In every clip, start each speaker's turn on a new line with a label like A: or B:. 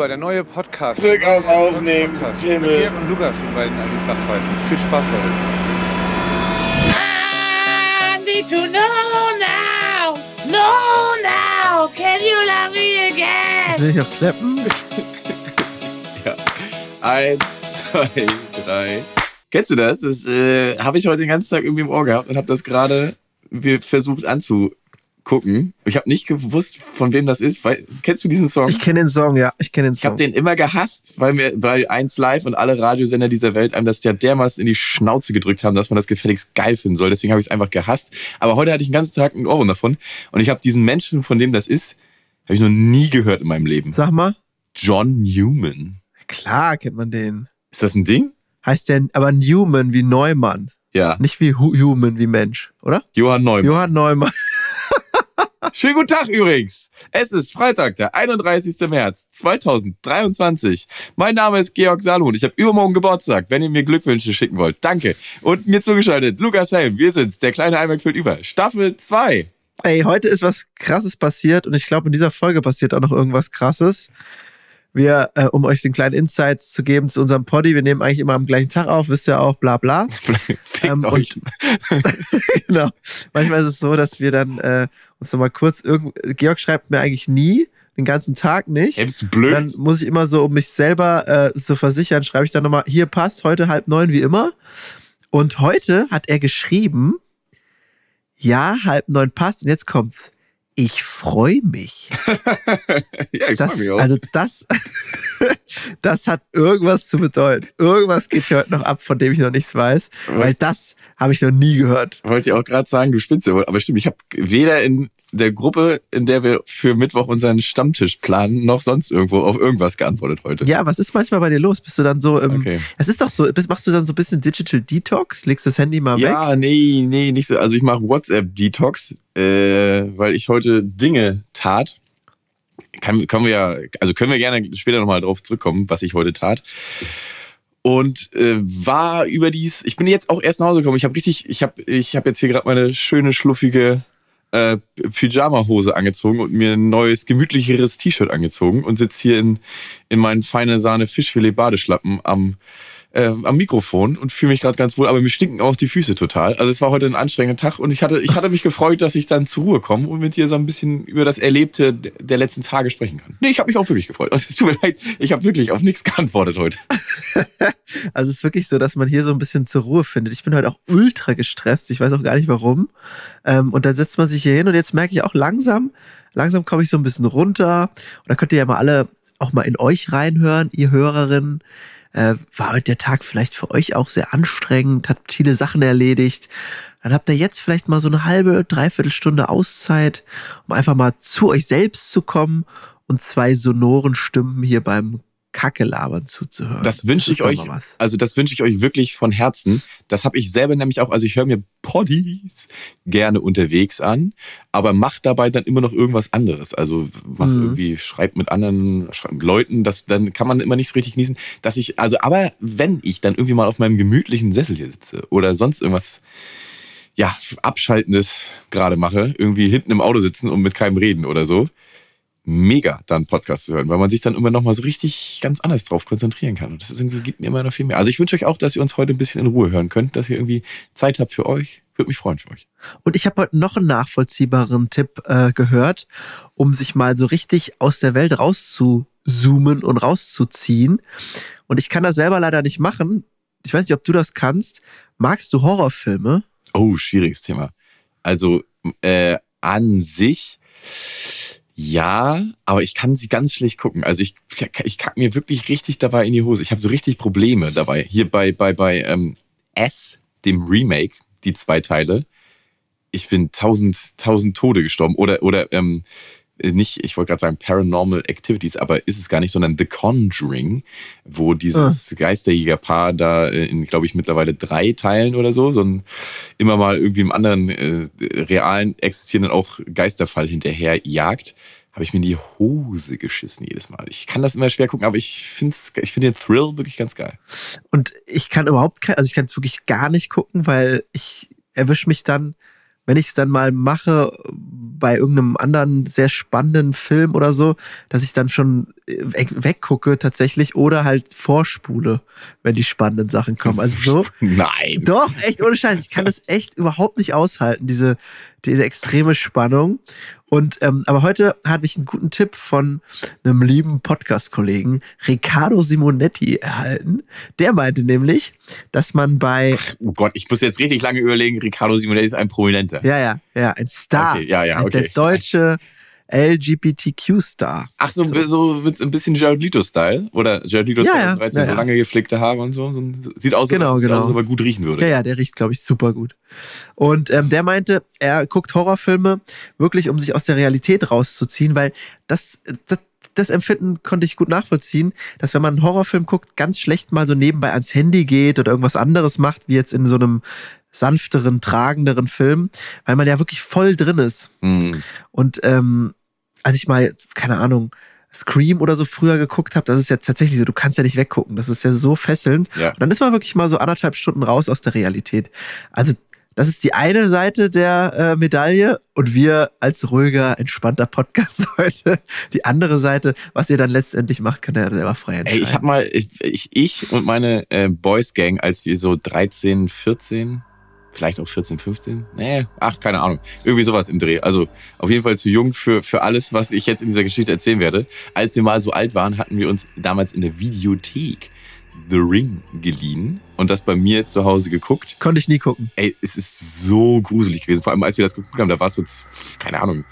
A: rüber, der neue Podcast.
B: Drück auf Aufnehmen,
A: Podcast. Mit
B: Himmel.
A: Georg und Lukas und beiden alten Flachpfeifen. Viel Spaß heute.
C: I need to know now. Know now. Can you love me again?
D: Will ich auch klappen.
B: Ja. Eins, zwei, drei. Kennst du das? Das äh, habe ich heute den ganzen Tag irgendwie im Ohr gehabt und habe das gerade versucht anzugucken. Ich habe nicht gewusst, von wem das ist. Weil, kennst du diesen Song?
D: Ich kenne den Song, ja. Ich kenne den
B: Ich habe
D: Song.
B: den immer gehasst, weil mir, weil eins live und alle Radiosender dieser Welt einem das ja dermaßen in die Schnauze gedrückt haben, dass man das gefälligst geil finden soll. Deswegen habe ich es einfach gehasst. Aber heute hatte ich den ganzen Tag einen Ohrwurm davon und ich habe diesen Menschen, von dem das ist, habe ich noch nie gehört in meinem Leben.
D: Sag mal.
B: John Newman.
D: Klar kennt man den.
B: Ist das ein Ding?
D: Heißt der aber Newman wie Neumann.
B: Ja.
D: Nicht wie Hu Human wie Mensch, oder?
B: Johann Neumann.
D: Johann Neumann.
B: Schönen guten Tag übrigens. Es ist Freitag, der 31. März 2023. Mein Name ist Georg Salomon. Ich habe übermorgen Geburtstag, wenn ihr mir Glückwünsche schicken wollt. Danke. Und mir zugeschaltet, Lukas Helm. Wir sind's, der kleine Eimer füllt über. Staffel 2.
D: Ey, heute ist was Krasses passiert und ich glaube, in dieser Folge passiert auch noch irgendwas Krasses. Wir, äh, um euch den kleinen Insights zu geben zu unserem Poddy, wir nehmen eigentlich immer am gleichen Tag auf, wisst ihr auch, bla bla. Ähm,
B: euch.
D: genau. Manchmal ist es so, dass wir dann äh, uns nochmal kurz irgend. Georg schreibt mir eigentlich nie, den ganzen Tag nicht.
B: Ey, bist du blöd?
D: Dann muss ich immer so, um mich selber äh, zu versichern, schreibe ich dann nochmal, hier passt, heute halb neun wie immer. Und heute hat er geschrieben, ja, halb neun passt und jetzt kommt's. Ich freue mich.
B: ja, ich
D: Das,
B: freu mich auch.
D: also das, das hat irgendwas zu bedeuten. Irgendwas geht hier heute noch ab, von dem ich noch nichts weiß, weil das habe ich noch nie gehört.
B: Wollte ich auch gerade sagen, du spinnst ja wohl. Aber stimmt, ich habe weder in der Gruppe, in der wir für Mittwoch unseren Stammtisch planen, noch sonst irgendwo auf irgendwas geantwortet heute.
D: Ja, was ist manchmal bei dir los? Bist du dann so im.
B: Okay.
D: Es ist doch so, bist, machst du dann so ein bisschen Digital Detox? Legst das Handy mal weg?
B: Ja, nee, nee, nicht so. Also ich mache WhatsApp-Detox, äh, weil ich heute Dinge tat. Kann, können wir ja, also können wir gerne später nochmal drauf zurückkommen, was ich heute tat. Und äh, war überdies, ich bin jetzt auch erst nach Hause gekommen. Ich habe richtig, ich habe ich hab jetzt hier gerade meine schöne, schluffige äh, Pyjama-Hose angezogen und mir ein neues, gemütlicheres T-Shirt angezogen und sitze hier in, in meinen feine Sahne Fischfilet-Badeschlappen am, äh, am Mikrofon und fühle mich gerade ganz wohl, aber mir stinken auch die Füße total. Also es war heute ein anstrengender Tag und ich hatte, ich hatte mich gefreut, dass ich dann zur Ruhe komme und mit dir so ein bisschen über das Erlebte der letzten Tage sprechen kann. Nee, ich habe mich auch wirklich gefreut. Also, es tut mir leid, ich habe wirklich auf nichts geantwortet heute.
D: Also es ist wirklich so, dass man hier so ein bisschen zur Ruhe findet. Ich bin heute auch ultra gestresst. Ich weiß auch gar nicht warum. Ähm, und dann setzt man sich hier hin und jetzt merke ich auch langsam, langsam komme ich so ein bisschen runter. Und da könnt ihr ja mal alle auch mal in euch reinhören, ihr Hörerinnen. Äh, war heute der Tag vielleicht für euch auch sehr anstrengend, hat viele Sachen erledigt. Dann habt ihr jetzt vielleicht mal so eine halbe, dreiviertel Stunde Auszeit, um einfach mal zu euch selbst zu kommen und zwei sonoren Stimmen hier beim Kacke-Labern zuzuhören.
B: Das wünsche ich euch, also das wünsche ich euch wirklich von Herzen. Das habe ich selber nämlich auch, also ich höre mir Poddies gerne unterwegs an, aber macht dabei dann immer noch irgendwas anderes. Also mach
D: Mhm.
B: irgendwie, schreibt mit anderen schreibt mit Leuten, das, dann kann man immer nicht so richtig genießen, dass ich, also aber wenn ich dann irgendwie mal auf meinem gemütlichen Sessel hier sitze oder sonst irgendwas, ja, Abschaltendes gerade mache, irgendwie hinten im Auto sitzen und mit keinem reden oder so, mega, da einen Podcast zu hören, weil man sich dann immer noch mal so richtig ganz anders drauf konzentrieren kann. Und das ist irgendwie, gibt mir immer noch viel mehr. Also ich wünsche euch auch, dass ihr uns heute ein bisschen in Ruhe hören könnt, dass ihr irgendwie Zeit habt für euch. Würde mich freuen für euch.
D: Und ich habe heute noch einen nachvollziehbaren Tipp äh, gehört, um sich mal so richtig aus der Welt rauszuzoomen und rauszuziehen. Und ich kann das selber leider nicht machen. Ich weiß nicht, ob du das kannst. Magst du Horrorfilme?
B: Oh, schwieriges Thema. Also äh, an sich ja, aber ich kann sie ganz schlecht gucken. Also ich, ich kack mir wirklich richtig dabei in die Hose. Ich habe so richtig Probleme dabei. Hier bei, bei, bei ähm, S, dem Remake, die zwei Teile. Ich bin tausend, tausend Tode gestorben. Oder, oder ähm, nicht, ich wollte gerade sagen Paranormal Activities, aber ist es gar nicht, sondern The Conjuring, wo dieses Geisterjägerpaar da äh, in, glaube ich, mittlerweile drei Teilen oder so, so ein immer mal irgendwie im anderen äh, realen existierenden auch Geisterfall hinterher jagt, habe ich mir in die Hose geschissen jedes Mal. Ich kann das immer schwer gucken, aber ich finde ich find den Thrill wirklich ganz geil.
D: Und ich kann überhaupt kein, also ich kann es wirklich gar nicht gucken, weil ich erwische mich dann, wenn ich es dann mal mache bei irgendeinem anderen sehr spannenden Film oder so, dass ich dann schon weg, weggucke tatsächlich oder halt vorspule, wenn die spannenden Sachen kommen. Also so.
B: Nein.
D: Doch, echt ohne Scheiß. Ich kann das echt überhaupt nicht aushalten, diese, diese extreme Spannung. Und ähm, aber heute hatte ich einen guten Tipp von einem lieben Podcast-Kollegen, Riccardo Simonetti, erhalten. Der meinte nämlich, dass man bei
B: Oh Gott, ich muss jetzt richtig lange überlegen. Ricardo Simonetti ist ein Prominenter.
D: ja, ja, ja, ein Star,
B: Okay, ja, ja,
D: ein- der
B: okay.
D: deutsche LGBTQ-Star.
B: Ach, so, so mit ein bisschen Jared Leto-Style. Oder Jared Leto-Style,
D: Ja, ja,
B: 13,
D: ja,
B: so
D: ja.
B: lange gepflegte Haare und so. so sieht aus,
D: Genau,
B: als,
D: genau.
B: aus, als ob er gut riechen würde.
D: Ja, ja, der riecht, glaube ich, super gut. Und ähm, der meinte, er guckt Horrorfilme wirklich, um sich aus der Realität rauszuziehen, weil das, das, das Empfinden konnte ich gut nachvollziehen, dass wenn man einen Horrorfilm guckt, ganz schlecht mal so nebenbei ans Handy geht oder irgendwas anderes macht, wie jetzt in so einem sanfteren, tragenderen Film, weil man ja wirklich voll drin ist.
B: Hm.
D: Und ähm, als ich mal, keine Ahnung, Scream oder so früher geguckt habe, das ist ja tatsächlich so, du kannst ja nicht weggucken. Das ist ja so fesselnd.
B: Ja.
D: Und dann ist man wirklich mal so anderthalb Stunden raus aus der Realität. Also, das ist die eine Seite der äh, Medaille und wir als ruhiger, entspannter Podcast heute die andere Seite. Was ihr dann letztendlich macht, könnt ihr ja selber frei entscheiden.
B: Ey, ich hab mal, ich, ich, und meine äh, Boys Gang, als wir so 13, 14, vielleicht auch 14, 15, nee, ach, keine Ahnung, irgendwie sowas im Dreh. Also auf jeden Fall zu jung für, für alles, was ich jetzt in dieser Geschichte erzählen werde. Als wir mal so alt waren, hatten wir uns damals in der Videothek The Ring geliehen und das bei mir zu Hause geguckt.
D: Konnte ich nie gucken.
B: Ey, es ist so gruselig gewesen. Vor allem, als wir das geguckt haben, da war es so, keine Ahnung,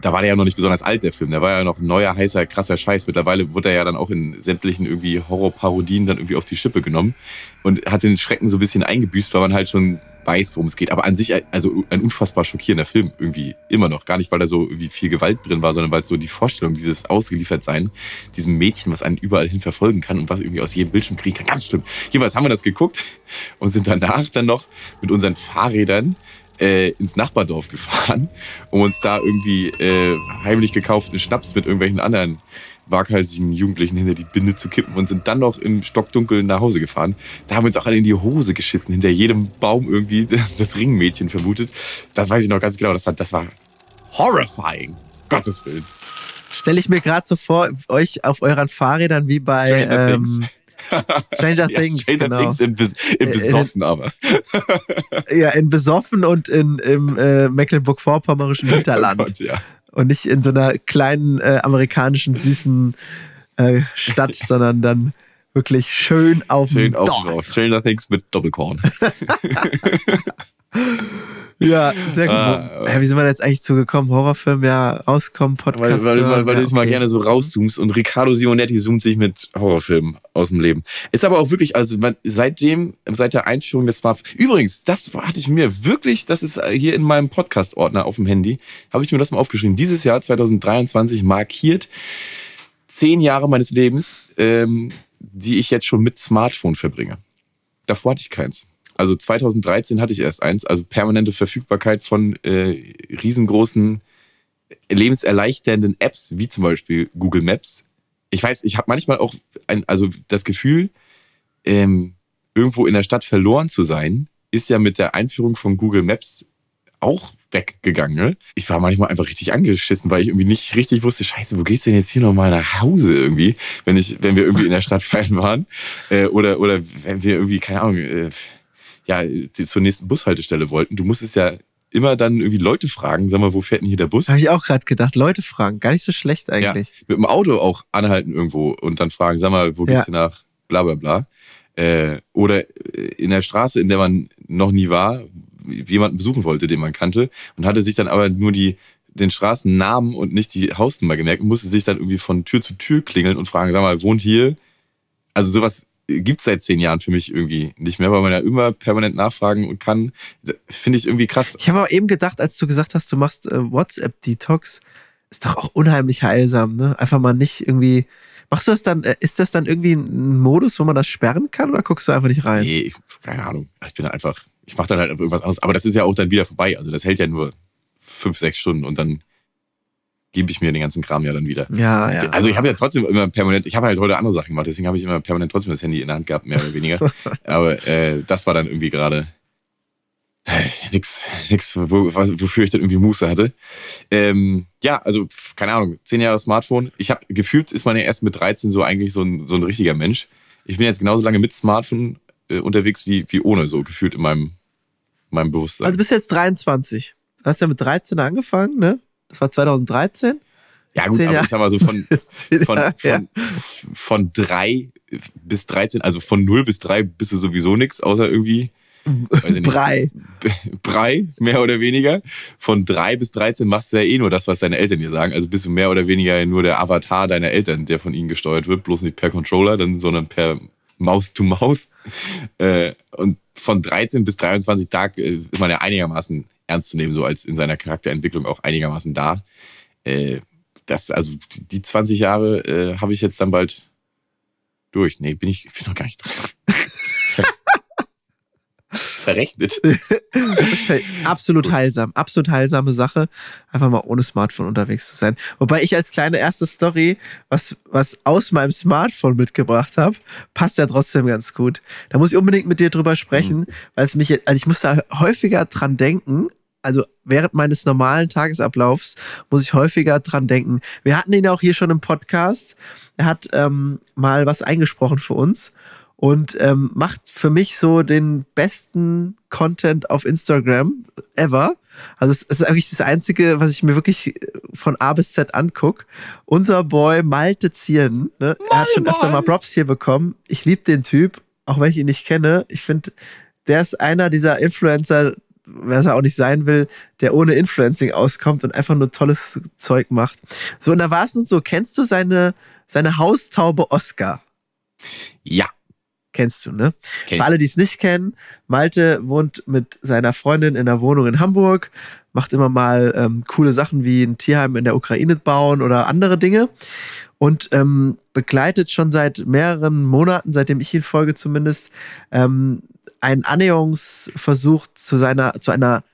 B: da war der ja noch nicht besonders alt, der Film. Der war ja noch neuer, heißer, krasser Scheiß. Mittlerweile wurde er ja dann auch in sämtlichen irgendwie Horrorparodien dann irgendwie auf die Schippe genommen und hat den Schrecken so ein bisschen eingebüßt, weil man halt schon weiß, worum es geht. Aber an sich, also ein unfassbar schockierender Film irgendwie immer noch. Gar nicht, weil da so irgendwie viel Gewalt drin war, sondern weil so die Vorstellung, dieses Ausgeliefertsein, diesem Mädchen, was einen überall hin verfolgen kann und was irgendwie aus jedem Bildschirm kriegen kann, ganz schlimm. Jedenfalls haben wir das geguckt und sind danach dann noch mit unseren Fahrrädern äh, ins Nachbardorf gefahren, um uns da irgendwie äh, heimlich gekauften Schnaps mit irgendwelchen anderen waghalsigen Jugendlichen hinter die Binde zu kippen und sind dann noch im Stockdunkeln nach Hause gefahren. Da haben wir uns auch alle in die Hose geschissen, hinter jedem Baum irgendwie das Ringmädchen vermutet. Das weiß ich noch ganz genau. Das war, das war horrifying. Gottes Willen.
D: Stelle ich mir gerade so vor, euch auf euren Fahrrädern wie bei ähm. Stranger
B: Ja,
D: Things,
B: Stranger
D: genau.
B: Things im, Bes im
D: Äh, in-
B: Besoffen aber.
D: Ja, in Besoffen und in, im äh, Mecklenburg-Vorpommerischen Hinterland.
B: Oh Gott, ja.
D: und nicht in so einer kleinen äh, amerikanischen süßen äh, Stadt, sondern dann wirklich schön auf
B: Schön
D: dem
B: auf
D: Dorf.
B: drauf. Stranger Things mit Doppelkorn.
D: Ja, sehr gut. Ja, wie sind wir da jetzt eigentlich zugekommen? Horrorfilm, ja, rauskommen, Podcast.
B: Weil, weil, weil,
D: hören,
B: weil
D: ja,
B: du es mal
D: okay.
B: gerne so rauszoomst und Riccardo Simonetti zoomt sich mit Horrorfilmen aus dem Leben. Ist aber auch wirklich, also man, seitdem, seit der Einführung des Smartphones. Übrigens, das hatte ich mir wirklich, das ist hier in meinem Podcast-Ordner auf dem Handy, habe ich mir das mal aufgeschrieben. Dieses Jahr 2023 markiert zehn Jahre meines Lebens, ähm, die ich jetzt schon mit Smartphone verbringe. Davor hatte ich keins. Also 2013 hatte ich erst eins, also permanente Verfügbarkeit von äh, riesengroßen lebenserleichternden Apps, wie zum Beispiel Google Maps. Ich weiß, ich habe manchmal auch ein, also das Gefühl, ähm, irgendwo in der Stadt verloren zu sein, ist ja mit der Einführung von Google Maps auch weggegangen. Ne? Ich war manchmal einfach richtig angeschissen, weil ich irgendwie nicht richtig wusste, scheiße, wo geht's denn jetzt hier nochmal nach Hause irgendwie, wenn ich, wenn wir irgendwie in der Stadt feiern waren. Äh, oder, oder wenn wir irgendwie, keine Ahnung, äh, ja, zur nächsten Bushaltestelle wollten. Du musstest ja immer dann irgendwie Leute fragen, sag mal, wo fährt denn hier der Bus?
D: Habe ich auch gerade gedacht. Leute fragen, gar nicht so schlecht eigentlich.
B: mit dem Auto auch anhalten irgendwo und dann fragen, sag mal, wo
D: Ja.
B: geht's denn nach bla bla bla. Äh, oder äh, in der Straße, in der man noch nie war, jemanden besuchen wollte, den man kannte und hatte sich dann aber nur die den Straßennamen und nicht die Hausnummer gemerkt und musste sich dann irgendwie von Tür zu Tür klingeln und fragen, sag mal, wohnt hier? Also sowas gibt's seit zehn Jahren für mich irgendwie nicht mehr, weil man ja immer permanent nachfragen und kann. Finde ich irgendwie krass.
D: Ich habe aber eben gedacht, als du gesagt hast, du machst äh, WhatsApp-Detox, ist doch auch unheimlich heilsam, ne? Einfach mal nicht irgendwie. Machst du das dann, äh, ist das dann irgendwie ein Modus, wo man das sperren kann oder guckst du einfach nicht rein?
B: Nee, ich, keine Ahnung. Ich bin einfach, ich mache dann halt irgendwas anderes. Aber das ist ja auch dann wieder vorbei. Also das hält ja nur fünf, sechs Stunden und dann gebe ich mir den ganzen Kram ja dann wieder.
D: Ja, ja.
B: Also ich habe ja trotzdem immer permanent, ich habe halt heute andere Sachen gemacht, deswegen habe ich immer permanent trotzdem das Handy in der Hand gehabt, mehr oder weniger. Aber äh, das war dann irgendwie gerade nix, nix, wo, wofür ich dann irgendwie Muße hatte. Ähm, ja, also, keine Ahnung, zehn Jahre Smartphone. Ich habe gefühlt, ist man ja erst mit 13 so eigentlich so ein, so ein richtiger Mensch. Ich bin jetzt genauso lange mit Smartphone äh, unterwegs wie, wie ohne, so gefühlt in meinem, meinem Bewusstsein.
D: Also du bist jetzt 23. Du hast ja mit 13 angefangen, ne? Das war 2013.
B: ja, gut, aber
D: Jahre-
B: ich sag mal so von, von,
D: Ja, ja.
B: von, von drei bis 13, also von 0 bis 3 bist du sowieso nix, außer irgendwie
D: Brei.
B: Brei, mehr oder weniger. Von 3 bis 13 machst du ja eh nur das, was deine Eltern dir sagen. Also bist du mehr oder weniger nur der Avatar deiner Eltern, der von ihnen gesteuert wird, bloß nicht per Controller, sondern per Mouth to Mouth. Äh, und von 13 bis 23 Tag äh, ist man ja einigermaßen ernst zu nehmen, so als in seiner Charakterentwicklung auch einigermaßen da. Äh, das, also die 20 Jahre äh, habe ich jetzt dann bald durch. Nee, bin ich, ich bin noch gar nicht dran. Verrechnet.
D: Absolut heilsam, absolut heilsame Sache, einfach mal ohne Smartphone unterwegs zu sein. Wobei ich als kleine erste Story, was, was aus meinem Smartphone mitgebracht habe, passt ja trotzdem ganz gut. Da muss ich unbedingt mit dir drüber sprechen, weil es mich, also ich muss da häufiger dran denken. Also während meines normalen Tagesablaufs muss ich häufiger dran denken. Wir hatten ihn auch hier schon im Podcast. Er hat ähm, mal was eingesprochen für uns und ähm, macht für mich so den besten Content auf Instagram ever. Also es ist eigentlich das Einzige, was ich mir wirklich von A bis Z anguck. Unser Boy Malte Zieren, ne? er hat schon öfter mal Props hier bekommen. Ich liebe den Typ, auch wenn ich ihn nicht kenne. Ich finde, der ist einer dieser Influencer, wer es auch nicht sein will, der ohne Influencing auskommt und einfach nur tolles Zeug macht. So, und da war es nun so, kennst du seine, seine Haustaube Oscar?
B: Ja.
D: Kennst du, ne?
B: Kenn
D: Für alle, die es nicht kennen, Malte wohnt mit seiner Freundin in einer Wohnung in Hamburg, macht immer mal ähm, coole Sachen wie ein Tierheim in der Ukraine bauen oder andere Dinge und ähm, begleitet schon seit mehreren Monaten, seitdem ich ihn folge zumindest, ähm, einen Annäherungsversuch zu seiner, zu einer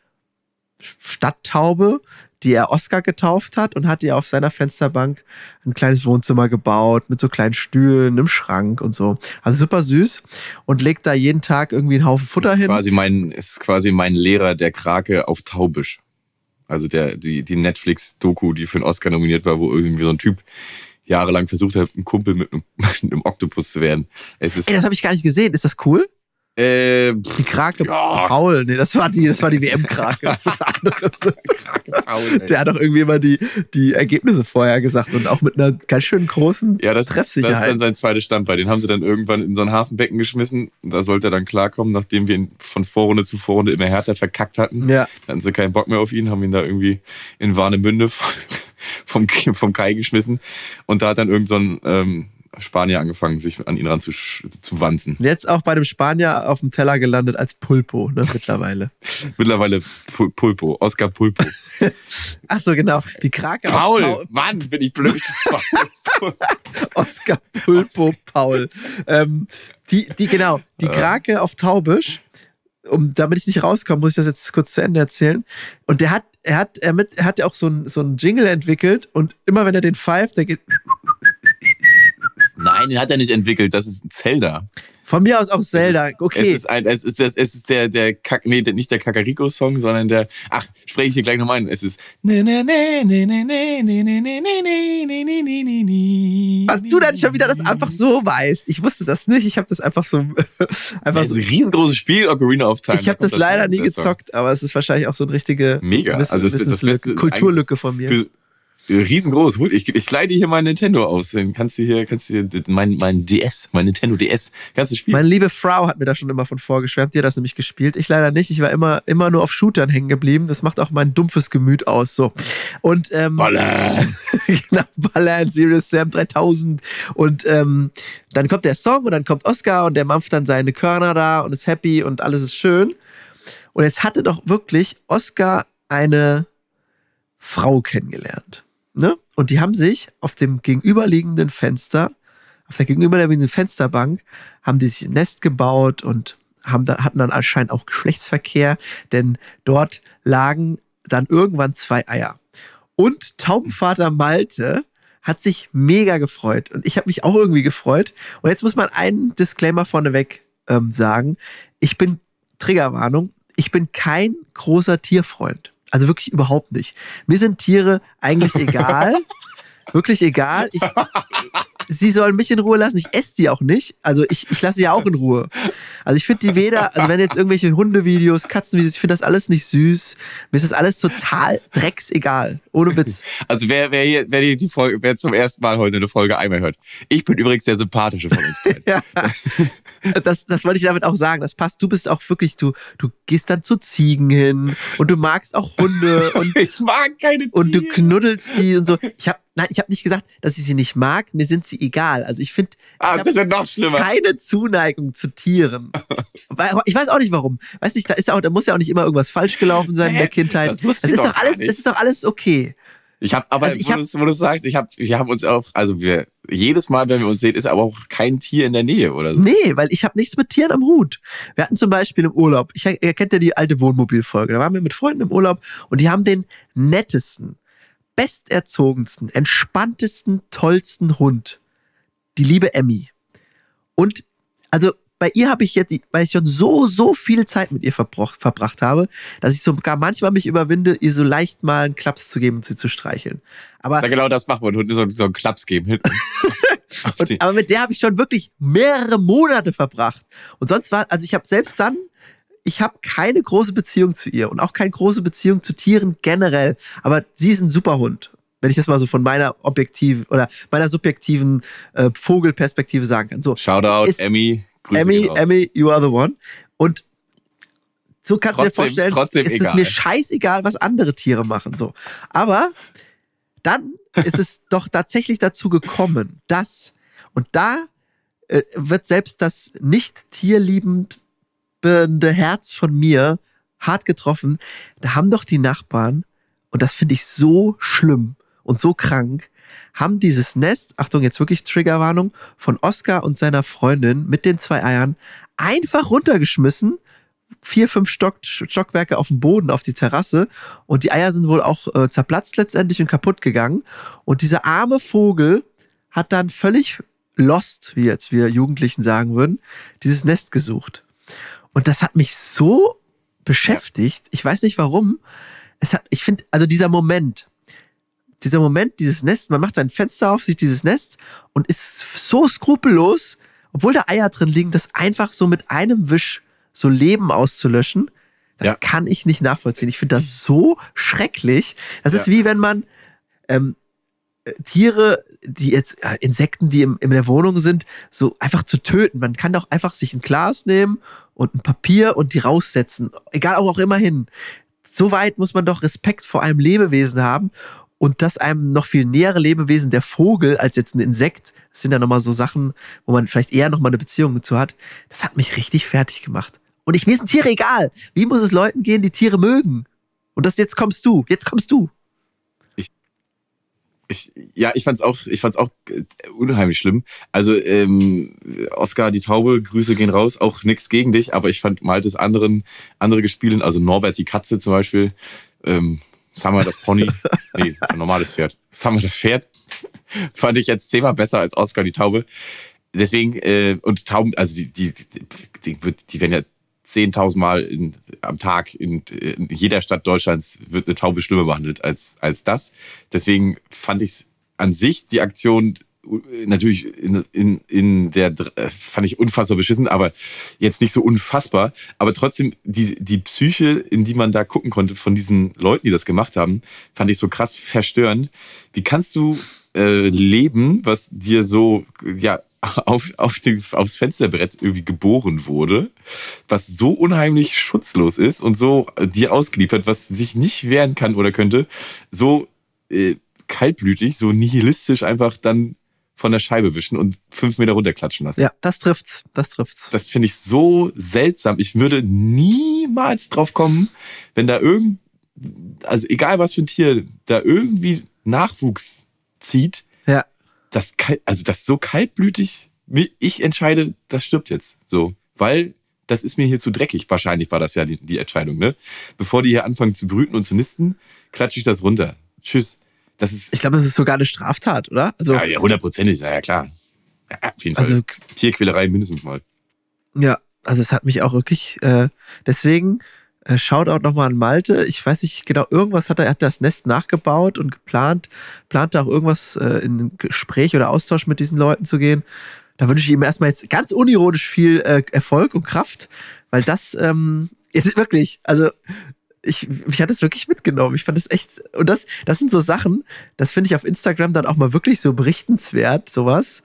D: Stadttaube, die er Oscar getauft hat und hat ihr auf seiner Fensterbank ein kleines Wohnzimmer gebaut mit so kleinen Stühlen, einem Schrank und so. Also super süß und legt da jeden Tag irgendwie einen Haufen Futter
B: ist
D: hin.
B: quasi mein ist quasi mein Lehrer der Krake auf Taubisch. Also der die die Netflix Doku, die für einen Oscar nominiert war, wo irgendwie so ein Typ jahrelang versucht hat, ein Kumpel mit einem, mit einem Oktopus zu werden. Es ist
D: Ey, das habe ich gar nicht gesehen. Ist das cool?
B: Äh,
D: Die Krake
B: Ja.
D: Paul. Nee, das war die, das war die WM-Krake. Das ist was anderes.
B: Paul, ey.
D: Der hat doch irgendwie immer die, die Ergebnisse vorher gesagt und auch mit einer ganz schön großen
B: ja, das, das ist
D: Treffsicherheit.
B: dann sein zweites Standbein. Den haben sie dann irgendwann in so ein Hafenbecken geschmissen. Da sollte er dann klarkommen, nachdem wir ihn von Vorrunde zu Vorrunde immer härter verkackt hatten.
D: ja.
B: Dann hatten sie keinen Bock mehr auf ihn, haben ihn da irgendwie in Warnemünde vom, vom Kai geschmissen. Und da hat dann irgend so ein ähm, Spanier angefangen, sich an ihn ran zu, zu wanzen.
D: Jetzt auch bei dem Spanier auf dem Teller gelandet als Pulpo, ne, mittlerweile.
B: Mittlerweile Pul Pulpo, Oscar Pulpo.
D: Ach so, genau. Die Krake auf
B: Paul,
D: Tau-
B: Mann, bin ich blöd.
D: Oscar Pulpo Paul. Ähm, die, die, genau, die Krake auf Taubisch, um, damit ich nicht rauskomme, muss ich das jetzt kurz zu Ende erzählen. Und der hat, er hat, er mit, er hat ja auch so ein, so ein Jingle entwickelt und immer wenn er den pfeift, der geht
B: Nein, den hat er nicht entwickelt. Das ist ein Zelda.
D: Von mir aus auch Zelda.
B: Es,
D: okay.
B: Es ist, ein, es ist, es ist der, der Kack, nee, nicht der Kakariko-Song, sondern der. Ach, spreche ich hier gleich nochmal ein. Es ist.
D: Was du dann schon wieder das einfach so weißt. Ich wusste das nicht. Ich habe das einfach so. einfach
B: ja,
D: so.
B: Ein riesengroßes Spiel, Ocarina of Time.
D: Ich habe
B: da
D: das leider nie gezockt, aber es ist wahrscheinlich auch so ein richtige.
B: Mega.
D: Miss,
B: also, das, das
D: Kulturlücke von mir.
B: Für, riesengroß. Ich, ich dir hier mein Nintendo aus. Den kannst du hier, kannst du hier, mein, mein DS, mein Nintendo DS, kannst du spielen.
D: Meine liebe Frau hat mir da schon immer von vorgeschwärmt. Die hat das nämlich gespielt. Ich leider nicht. Ich war immer, immer nur auf Shootern hängen geblieben. Das macht auch mein dumpfes Gemüt aus. So. Und ähm,
B: Ballern.
D: genau, Ballern, Serious Sam 3000. Und ähm, dann kommt der Song und dann kommt Oscar und der mampft dann seine Körner da und ist happy und alles ist schön. Und jetzt hatte doch wirklich Oscar eine Frau kennengelernt. Ne? Und die haben sich auf dem gegenüberliegenden Fenster, auf der gegenüberliegenden Fensterbank, haben die sich ein Nest gebaut und haben da, hatten dann anscheinend auch Geschlechtsverkehr, denn dort lagen dann irgendwann zwei Eier. Und Taubenvater Malte hat sich mega gefreut. Und ich habe mich auch irgendwie gefreut. Und jetzt muss man einen Disclaimer vorneweg ähm, sagen. Ich bin, Triggerwarnung, ich bin kein großer Tierfreund. Also wirklich überhaupt nicht. Mir sind Tiere eigentlich egal. wirklich egal. Ich, sie sollen mich in Ruhe lassen. Ich esse die auch nicht. Also ich, ich lasse sie ja auch in Ruhe. Also ich finde die weder, also wenn jetzt irgendwelche Hundevideos, Katzenvideos, ich finde das alles nicht süß. Mir ist das alles total drecksegal. Ohne Witz.
B: Also wer, wer hier, wer die, die Folge, wer zum ersten Mal heute eine Folge einmal hört. Ich bin übrigens der sympathische von uns beiden.
D: Ja. Das, das wollte ich damit auch sagen. Das passt. Du bist auch wirklich, du, du gehst dann zu Ziegen hin und du magst auch Hunde und,
B: Ich mag keine Tiere.
D: und du knuddelst die und so. Ich habe nein, ich habe nicht gesagt, dass ich sie nicht mag. Mir sind sie egal. Also ich finde,
B: ah, das ist ja noch schlimmer.
D: keine Zuneigung zu Tieren. Ich weiß auch nicht warum. Weiß nicht, da ist auch, da muss ja auch nicht immer irgendwas falsch gelaufen sein in der
B: Hä?
D: Kindheit.
B: Das ich
D: ist
B: doch
D: alles, es ist doch alles okay.
B: Ich habe, aber
D: Also ich
B: wo,
D: hab-
B: du's- wo du sagst, ich hab, wir haben uns auch, also wir, jedes Mal, wenn wir uns sehen, ist aber auch kein Tier in der Nähe oder so.
D: Nee, weil ich habe nichts mit Tieren am Hut. Wir hatten zum Beispiel im Urlaub, ich, ihr kennt ja die alte Wohnmobilfolge, da waren wir mit Freunden im Urlaub und die haben den nettesten, besterzogensten, entspanntesten, tollsten Hund. Die liebe Emmy. Und also bei ihr habe ich jetzt, weil ich schon so, so viel Zeit mit ihr verbroch, verbracht habe, dass ich sogar manchmal mich überwinde, ihr so leicht mal einen Klaps zu geben und sie zu streicheln. Aber
B: Na, genau das machen wir und so, so einen Klaps geben hinten.
D: Und, aber mit der habe ich schon wirklich mehrere Monate verbracht. Und sonst war, also ich habe selbst dann, ich habe keine große Beziehung zu ihr und auch keine große Beziehung zu Tieren generell. Aber sie ist ein super Hund. Wenn ich das mal so von meiner objektiven oder meiner subjektiven äh, Vogelperspektive sagen kann. So,
B: Shoutout, Emmy, Grüße
D: Emmy. Emmy, you are the one. Und so kannst du dir vorstellen,
B: trotzdem
D: ist es
B: egal.
D: mir scheißegal, was andere Tiere machen. So. Aber dann ist es doch tatsächlich dazu gekommen, dass, und da äh, wird selbst das nicht tierliebende Herz von mir hart getroffen, da haben doch die Nachbarn, und das finde ich so schlimm und so krank, haben dieses Nest, Achtung, jetzt wirklich Triggerwarnung, von Oscar und seiner Freundin mit den zwei Eiern einfach runtergeschmissen. Vier, fünf Stock, Stockwerke auf dem Boden, auf die Terrasse. Und die Eier sind wohl auch äh, zerplatzt letztendlich und kaputt gegangen. Und dieser arme Vogel hat dann völlig lost, wie jetzt wir Jugendlichen sagen würden, dieses Nest gesucht. Und das hat mich so beschäftigt. Ich weiß nicht warum. Es hat, ich finde, also dieser Moment, dieser Moment, dieses Nest, man macht sein Fenster auf, sieht dieses Nest und ist so skrupellos, obwohl da Eier drin liegen, das einfach so mit einem Wisch so Leben auszulöschen, das
B: Ja.
D: kann ich nicht nachvollziehen. Ich finde das so schrecklich. Das ist
B: Ja.
D: wie wenn man ähm, äh, Tiere, die jetzt, äh, Insekten, die im, in der Wohnung sind, so einfach zu töten. Man kann doch einfach sich ein Glas nehmen und ein Papier und die raussetzen. Egal, wo auch immer hin. So weit muss man doch Respekt vor einem Lebewesen haben. Und das einem noch viel nähere Lebewesen, der Vogel, als jetzt ein Insekt, das sind ja nochmal so Sachen, wo man vielleicht eher nochmal eine Beziehung dazu hat. Das hat mich richtig fertig gemacht. Und ich, mir sind Tiere egal. Wie muss es Leuten gehen, die Tiere mögen? Und das jetzt kommst du, jetzt kommst du.
B: Ich, ja, ich fand's auch, ich fand's auch äh, unheimlich schlimm. Also ähm, Oscar die Taube, Grüße gehen raus, auch nix gegen dich, aber ich fand Maltes anderen andere gespielen, also Norbert die Katze zum Beispiel, ähm, Summer das Pony, nee, das ist ein normales Pferd. Summer das Pferd fand ich jetzt zehnmal besser als Oscar die Taube. Deswegen äh, und Tauben, also die die die, die, werden ja 10.000 Mal in, am Tag in, in jeder Stadt Deutschlands wird eine Taube schlimmer behandelt als, als das. Deswegen fand ich an sich die Aktion natürlich in, in, in der, äh, fand ich unfassbar beschissen, aber jetzt nicht so unfassbar. Aber trotzdem, die, die Psyche, in die man da gucken konnte von diesen Leuten, die das gemacht haben, fand ich so krass verstörend. Wie kannst du äh, leben, was dir so, ja, auf, auf den, aufs Fensterbrett irgendwie geboren wurde, was so unheimlich schutzlos ist und so äh, dir ausgeliefert, was sich nicht wehren kann oder könnte, so äh, kaltblütig, so nihilistisch einfach dann von der Scheibe wischen und fünf Meter runterklatschen lassen.
D: Ja, das trifft's, das trifft's.
B: Das finde ich so seltsam. Ich würde niemals drauf kommen, wenn da irgend, also egal was für ein Tier, da irgendwie Nachwuchs zieht,
D: Ja.
B: das, also das so kaltblütig, ich entscheide, das stirbt jetzt. So, weil das ist mir hier zu dreckig. Wahrscheinlich war das ja die, die Entscheidung, ne? Bevor die hier anfangen zu brüten und zu nisten, klatsche ich das runter. Tschüss. Das ist,
D: Ich glaube, das ist sogar eine Straftat, oder? Also,
B: ja, ja, hundertprozentig, ja, ja, klar. Ja, auf jeden Fall.
D: also
B: Tierquälerei mindestens mal.
D: Ja, also es hat mich auch wirklich, äh, deswegen Äh, Shoutout nochmal an Malte. Ich weiß nicht genau, irgendwas hat er, er hat das Nest nachgebaut und geplant, plante auch irgendwas äh, in ein Gespräch oder Austausch mit diesen Leuten zu gehen. Da wünsche ich ihm erstmal jetzt ganz unironisch viel äh, Erfolg und Kraft, weil das ähm, jetzt wirklich, also ich, mich hat das wirklich mitgenommen. Ich fand das echt, und das, das sind so Sachen, das finde ich auf Instagram dann auch mal wirklich so berichtenswert, sowas,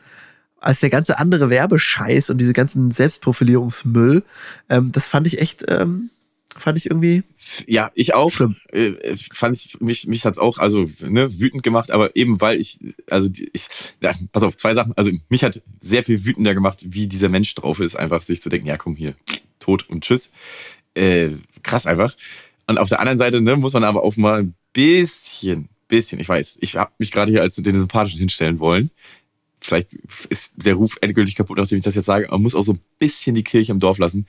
D: als der ganze andere Werbescheiß und diese ganzen Selbstprofilierungsmüll. Ähm, das fand ich echt, ähm, fand ich irgendwie.
B: Ja, ich auch.
D: Schlimm.
B: Äh, fand ich, mich, mich hat's auch, also, ne, wütend gemacht, aber eben weil ich, also, ich, ja, pass auf, zwei Sachen. Also, mich hat sehr viel wütender gemacht, wie dieser Mensch drauf ist, einfach sich zu denken, ja, komm hier, tot und tschüss. Äh, krass einfach. Und auf der anderen Seite, ne, muss man aber auch mal ein bisschen, bisschen, ich weiß, ich habe mich gerade hier als den Sympathischen hinstellen wollen. Vielleicht ist der Ruf endgültig kaputt, nachdem ich das jetzt sage, man muss auch so ein bisschen die Kirche im Dorf lassen.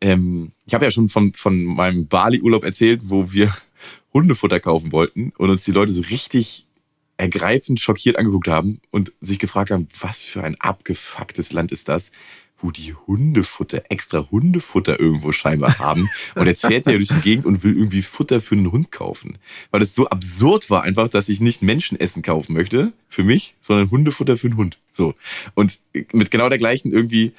B: Ähm, ich habe ja schon von, von meinem Bali-Urlaub erzählt, wo wir Hundefutter kaufen wollten und uns die Leute so richtig ergreifend schockiert angeguckt haben und sich gefragt haben, was für ein abgefucktes Land ist das, wo die Hundefutter, extra Hundefutter irgendwo scheinbar haben. Und jetzt fährt er durch die Gegend und will irgendwie Futter für einen Hund kaufen. Weil es so absurd war einfach, dass ich nicht Menschenessen kaufen möchte für mich, sondern Hundefutter für einen Hund. So. Und mit genau der gleichen irgendwie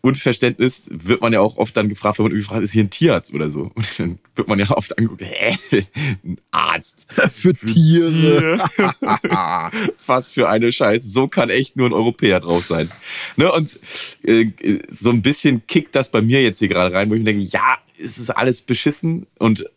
B: Unverständnis wird man ja auch oft dann gefragt, wenn man irgendwie fragt, ist hier ein Tierarzt oder so? Und dann wird man ja oft angeguckt, hä? Ein Arzt.
D: Für Tiere.
B: Was für eine Scheiße. So kann echt nur ein Europäer drauf sein. Ne? Und äh, so ein bisschen kickt das bei mir jetzt hier gerade rein, wo ich mir denke, ja, es ist alles beschissen und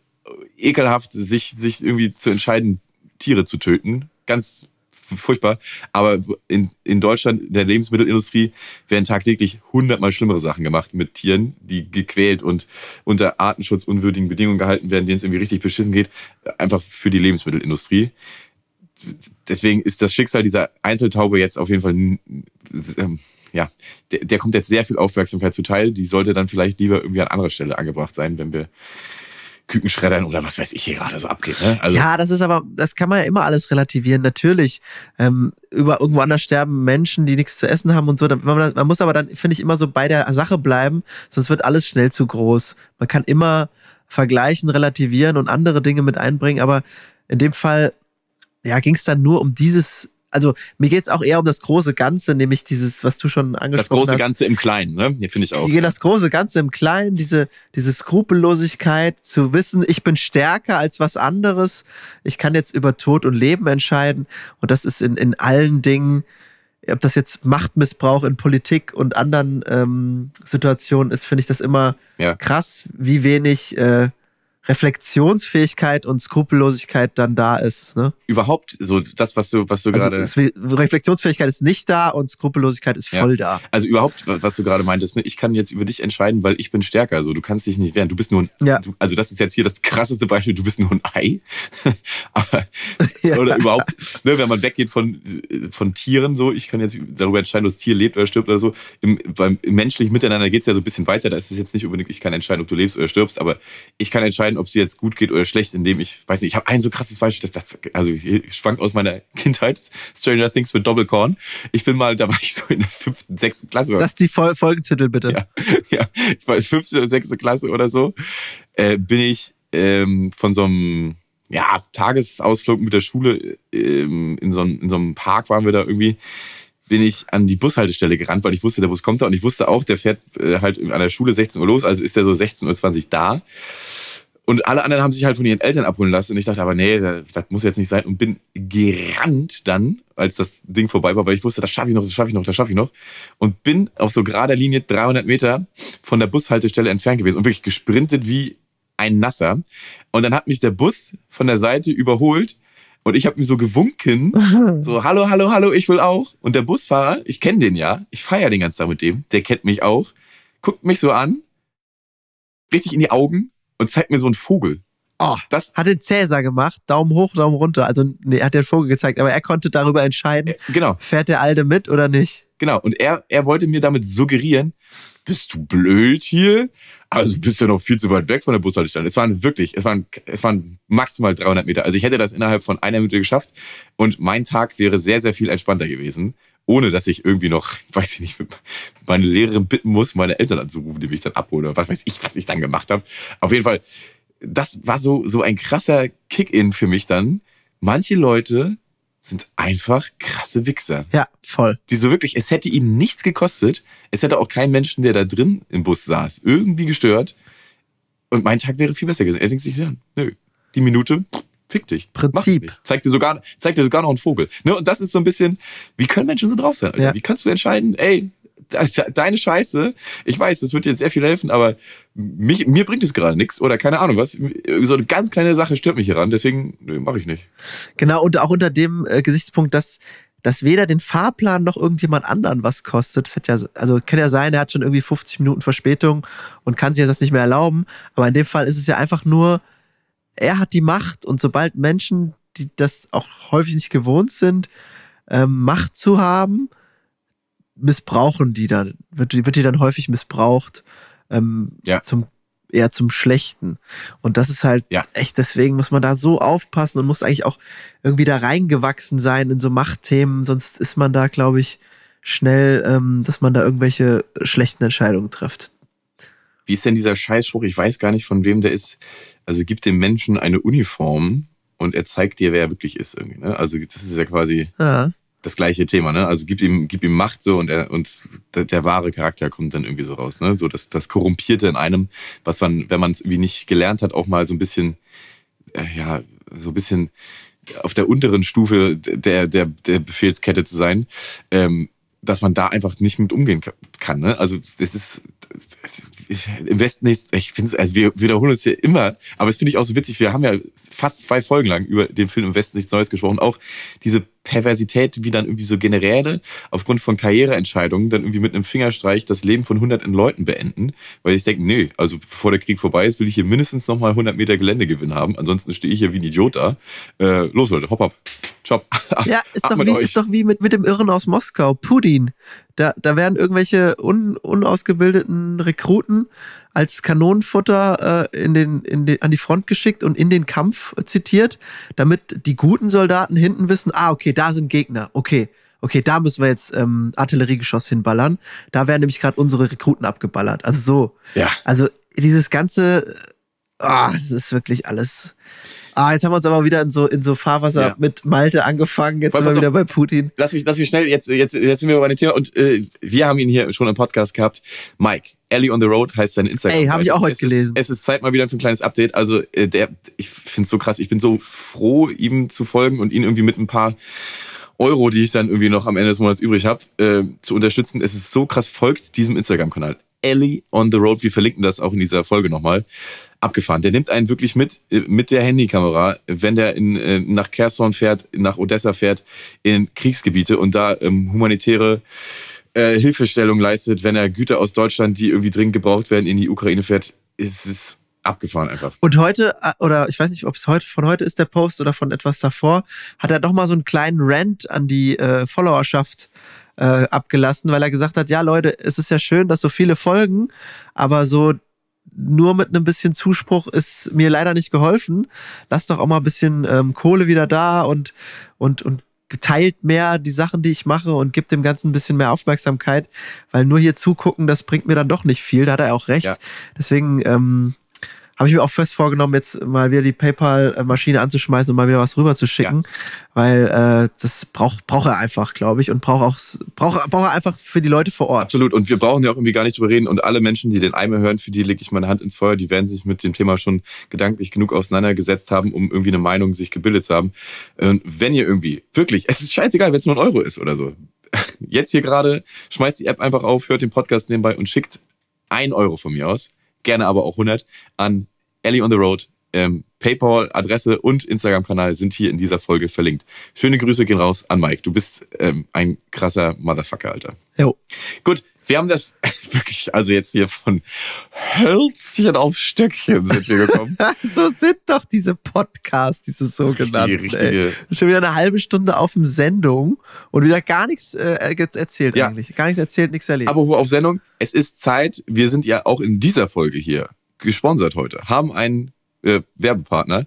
B: ekelhaft, sich, sich irgendwie zu entscheiden, Tiere zu töten. Ganz furchtbar. Aber in, in Deutschland, in der Lebensmittelindustrie, werden tagtäglich hundertmal schlimmere Sachen gemacht mit Tieren, die gequält und unter artenschutzunwürdigen Bedingungen gehalten werden, denen es irgendwie richtig beschissen geht. Einfach für die Lebensmittelindustrie deswegen ist das Schicksal dieser Einzeltaube jetzt auf jeden Fall, ähm, ja, der, der kommt jetzt sehr viel Aufmerksamkeit zuteil. Die sollte dann vielleicht lieber irgendwie an anderer Stelle angebracht sein, wenn wir Küken schreddern oder was weiß ich hier gerade so abgeht. Ne? Also,
D: ja, das ist aber, das kann man ja immer alles relativieren. Natürlich, ähm, über irgendwo anders sterben Menschen, die nichts zu essen haben und so. Man, man muss aber dann, finde ich, immer so bei der Sache bleiben, sonst wird alles schnell zu groß. Man kann immer vergleichen, relativieren und andere Dinge mit einbringen, aber in dem Fall, ja, ging es dann nur um dieses, also mir geht es auch eher um das große Ganze, nämlich dieses, was du schon angesprochen
B: das große
D: hast.
B: Ganze im Kleinen, ne? Hier finde ich auch.
D: Die, das große Ganze im Kleinen, diese, diese Skrupellosigkeit zu wissen, ich bin stärker als was anderes, ich kann jetzt über Tod und Leben entscheiden und das ist in, in allen Dingen, ob das jetzt Machtmissbrauch in Politik und anderen ähm, Situationen ist, finde ich das immer
B: Ja.
D: krass, wie wenig äh, Reflexionsfähigkeit und Skrupellosigkeit dann da ist. Ne?
B: Überhaupt so das, was du, was du
D: Also
B: gerade.
D: Reflexionsfähigkeit ist nicht da und Skrupellosigkeit ist
B: Ja.
D: voll da.
B: Also überhaupt, was du gerade meintest, ne? ich kann jetzt über dich entscheiden, weil ich bin stärker. Also du kannst dich nicht wehren. Du bist nur ein,
D: Ja.
B: du, also das ist jetzt hier das krasseste Beispiel, du bist nur ein Ei. Aber,
D: Ja.
B: Oder überhaupt, ne, wenn man weggeht von, von Tieren, so, ich kann jetzt darüber entscheiden, ob das Tier lebt oder stirbt oder so. Im, beim im menschlichen Miteinander geht es ja so ein bisschen weiter. Da ist es jetzt nicht unbedingt, ich kann entscheiden, ob du lebst oder stirbst, aber ich kann entscheiden, ob es dir jetzt gut geht oder schlecht, indem ich, weiß nicht, ich habe ein so krasses Beispiel, dass das, also schwankt aus meiner Kindheit, Stranger Things mit Doppelkorn. Ich bin mal, da war ich so in der fünften, sechsten Klasse.
D: Das ist die Fol Folgentitel, bitte.
B: Ja, ja, ich war fünfte oder sechste Klasse oder so, äh, bin ich ähm, von so einem ja, Tagesausflug mit der Schule ähm, in, so einem, in so einem Park waren wir da irgendwie, bin ich an die Bushaltestelle gerannt, weil ich wusste, der Bus kommt da und ich wusste auch, der fährt äh, halt an der Schule 16 Uhr los, also ist der so 16.20 Uhr da. Und alle anderen haben sich halt von ihren Eltern abholen lassen. Und ich dachte aber, nee, das, das muss jetzt nicht sein. Und bin gerannt dann, als das Ding vorbei war, weil ich wusste, das schaffe ich noch, das schaffe ich noch, das schaffe ich noch. Und bin auf so gerader Linie 300 Meter von der Bushaltestelle entfernt gewesen und wirklich gesprintet wie ein Nasser. Und dann hat mich der Bus von der Seite überholt und ich habe mir so gewunken, so hallo, hallo, hallo, ich will auch. Und der Busfahrer, ich kenne den ja, ich feiere den ganzen Tag mit dem, der kennt mich auch, guckt mich so an, richtig in die Augen und zeigt mir so einen Vogel.
D: Oh,
B: Das,
D: hat den Cäsar gemacht, Daumen hoch, Daumen runter. Also, nee, er hat den Vogel gezeigt, aber er konnte darüber entscheiden,
B: äh, genau,
D: fährt der Alte mit oder nicht.
B: genau. Und er, er wollte mir damit suggerieren, bist du blöd hier? Also du bist ja noch viel zu weit weg von der Bushaltestelle. Es waren wirklich, es waren, es waren maximal 300 Meter. Also ich hätte das innerhalb von einer Minute geschafft und mein Tag wäre sehr, sehr viel entspannter gewesen, ohne dass ich irgendwie noch, weiß ich nicht, meine Lehrerin bitten muss, meine Eltern anzurufen, die mich dann abholen oder was weiß ich, was ich dann gemacht habe. Auf jeden Fall das war so, so ein krasser Kick-In für mich dann. Manche Leute sind einfach krasse Wichser.
D: Ja, voll.
B: Die so wirklich, es hätte ihnen nichts gekostet. Es hätte auch keinen Menschen, der da drin im Bus saß, irgendwie gestört. Und mein Tag wäre viel besser gewesen. Er denkt sich, ja, nö, die Minute, pff, fick dich.
D: Prinzip.
B: Zeigt dir sogar, zeigt dir sogar noch einen Vogel. Ne? Und das ist so ein bisschen, wie können Menschen so drauf sein?
D: Ja.
B: Wie kannst du entscheiden, ey, deine Scheiße, ich weiß, das wird dir jetzt sehr viel helfen, aber mich, mir bringt es gerade nichts oder keine Ahnung was. So eine ganz kleine Sache stört mich hier ran, deswegen mache ich nicht.
D: Genau, und auch unter dem äh, Gesichtspunkt, dass, dass weder den Fahrplan noch irgendjemand anderen was kostet. Das hat ja, also kann ja sein, er hat schon irgendwie 50 Minuten Verspätung und kann sich das nicht mehr erlauben. Aber in dem Fall ist es ja einfach nur, er hat die Macht und sobald Menschen, die das auch häufig nicht gewohnt sind, ähm, Macht zu haben, missbrauchen die dann, wird, die- wird die dann häufig missbraucht, ähm,
B: Ja.
D: zum, eher zum Schlechten. Und das ist halt
B: Ja.
D: echt, deswegen muss man da so aufpassen und muss eigentlich auch irgendwie da reingewachsen sein in so Machtthemen, sonst ist man da, glaube ich, schnell, ähm, dass man da irgendwelche schlechten Entscheidungen trifft.
B: Wie ist denn dieser Scheißspruch? Ich weiß gar nicht, von wem der ist. Also gib dem Menschen eine Uniform und er zeigt dir, wer er wirklich ist. Irgendwie, ne? Also das ist ja quasi
D: Ja.
B: das gleiche Thema, ne? Also gib ihm, gib ihm Macht so und er und der, der wahre Charakter kommt dann irgendwie so raus, ne? So das, das Korrumpierte in einem, was man, wenn man es irgendwie nicht gelernt hat, auch mal so ein bisschen, äh, ja, so ein bisschen auf der unteren Stufe der, der, der Befehlskette zu sein, ähm, dass man da einfach nicht mit umgehen kann. Ne? Also es ist im Westen nicht, ich finde es, also wir wiederholen uns hier immer, aber es finde ich auch so witzig, wir haben ja fast zwei Folgen lang über den Film im Westen nichts Neues gesprochen, auch diese Perversität, wie dann irgendwie so Generäle aufgrund von Karriereentscheidungen dann irgendwie mit einem Fingerstreich das Leben von hunderten Leuten beenden, weil ich denke, nee, also bevor der Krieg vorbei ist, will ich hier mindestens nochmal 100 Meter Geländegewinn haben, ansonsten stehe ich hier wie ein Idiot da. Äh, los Leute, hopp, hopp, Job.
D: Ja, ist
B: Ab
D: doch, wie,
B: euch.
D: ist doch wie mit, mit dem Irren aus Moskau, Putin. Da, da werden irgendwelche un, unausgebildeten Rekruten als Kanonenfutter äh, in den, in den, an die Front geschickt und in den Kampf äh, zitiert, damit die guten Soldaten hinten wissen, ah, okay, da sind Gegner, okay. Okay, da müssen wir jetzt ähm, Artilleriegeschoss hinballern. Da werden nämlich gerade unsere Rekruten abgeballert. Also so.
B: Ja.
D: Also dieses ganze, ah, das ist wirklich alles. Ah, jetzt haben wir uns aber wieder in so, in so Fahrwasser
B: Ja.
D: mit Malte angefangen. Jetzt
B: Pass
D: sind wir wieder bei Putin.
B: lass mich, lass mich schnell, jetzt, jetzt, jetzt sind wir bei dem Thema und äh, wir haben ihn hier schon im Podcast gehabt. Mike, Ellie on the Road heißt sein Instagram.
D: Ey, hab ich auch heute
B: es
D: gelesen.
B: Ist, es ist Zeit mal wieder für ein kleines Update. Also äh, der, ich finde es so krass. Ich bin so froh, ihm zu folgen und ihn irgendwie mit ein paar Euro, die ich dann irgendwie noch am Ende des Monats übrig habe, äh, zu unterstützen. Es ist so krass, folgt diesem Instagram-Kanal. Ellie on the Road, wir verlinken das auch in dieser Folge nochmal. Abgefahren. Der nimmt einen wirklich mit, äh, mit der Handykamera, wenn der in, äh, nach Kherson fährt, nach Odessa fährt, in Kriegsgebiete und da ähm, humanitäre äh, Hilfestellung leistet, wenn er Güter aus Deutschland, die irgendwie dringend gebraucht werden, in die Ukraine fährt. ist Es abgefahren einfach.
D: Und heute, äh, oder ich weiß nicht, ob es heute von heute ist der Post oder von etwas davor, hat er doch mal so einen kleinen Rant an die äh, Followerschaft äh, abgelassen, weil er gesagt hat, ja Leute, es ist ja schön, dass so viele folgen, aber so nur mit einem bisschen Zuspruch ist mir leider nicht geholfen. Lasst doch auch mal ein bisschen ähm, Kohle wieder da und, und, und teilt mehr die Sachen, die ich mache und gibt dem Ganzen ein bisschen mehr Aufmerksamkeit, weil nur hier zugucken, das bringt mir dann doch nicht viel. Da hat er auch recht.
B: Ja.
D: Deswegen ähm, habe ich mir auch fest vorgenommen, jetzt mal wieder die PayPal-Maschine anzuschmeißen und mal wieder was rüber zu schicken, weil äh, das braucht braucht er einfach, glaube ich, und braucht auch braucht braucht er einfach für die Leute vor Ort.
B: Absolut. Und wir brauchen ja auch irgendwie gar nicht drüber reden. Und alle Menschen, die den Eimer hören, für die lege ich meine Hand ins Feuer, die werden sich mit dem Thema schon gedanklich genug auseinandergesetzt haben, um irgendwie eine Meinung sich gebildet zu haben. Und wenn ihr irgendwie, wirklich, es ist scheißegal, wenn es nur ein Euro ist oder so. Jetzt hier gerade, schmeißt die App einfach auf, hört den Podcast nebenbei und schickt ein Euro von mir aus, gerne aber auch 100, an Ellie on the Road. Ähm, PayPal, Adresse und Instagram-Kanal sind hier in dieser Folge verlinkt. Schöne Grüße gehen raus an Mike. Du bist ähm, ein krasser Motherfucker, Alter.
D: Jo.
B: Gut, wir haben das wirklich, also jetzt hier von Hölzchen auf Stöckchen sind wir gekommen.
D: so sind doch diese Podcasts, diese sogenannten.
B: Richtige, richtige-.
D: Schon wieder eine halbe Stunde auf dem Sendung und wieder gar nichts äh, erzählt
B: Ja.
D: eigentlich. Gar nichts erzählt, nichts erlebt.
B: Aber auf Sendung, es ist Zeit, wir sind ja auch in dieser Folge hier gesponsert heute, haben einen äh, Werbepartner,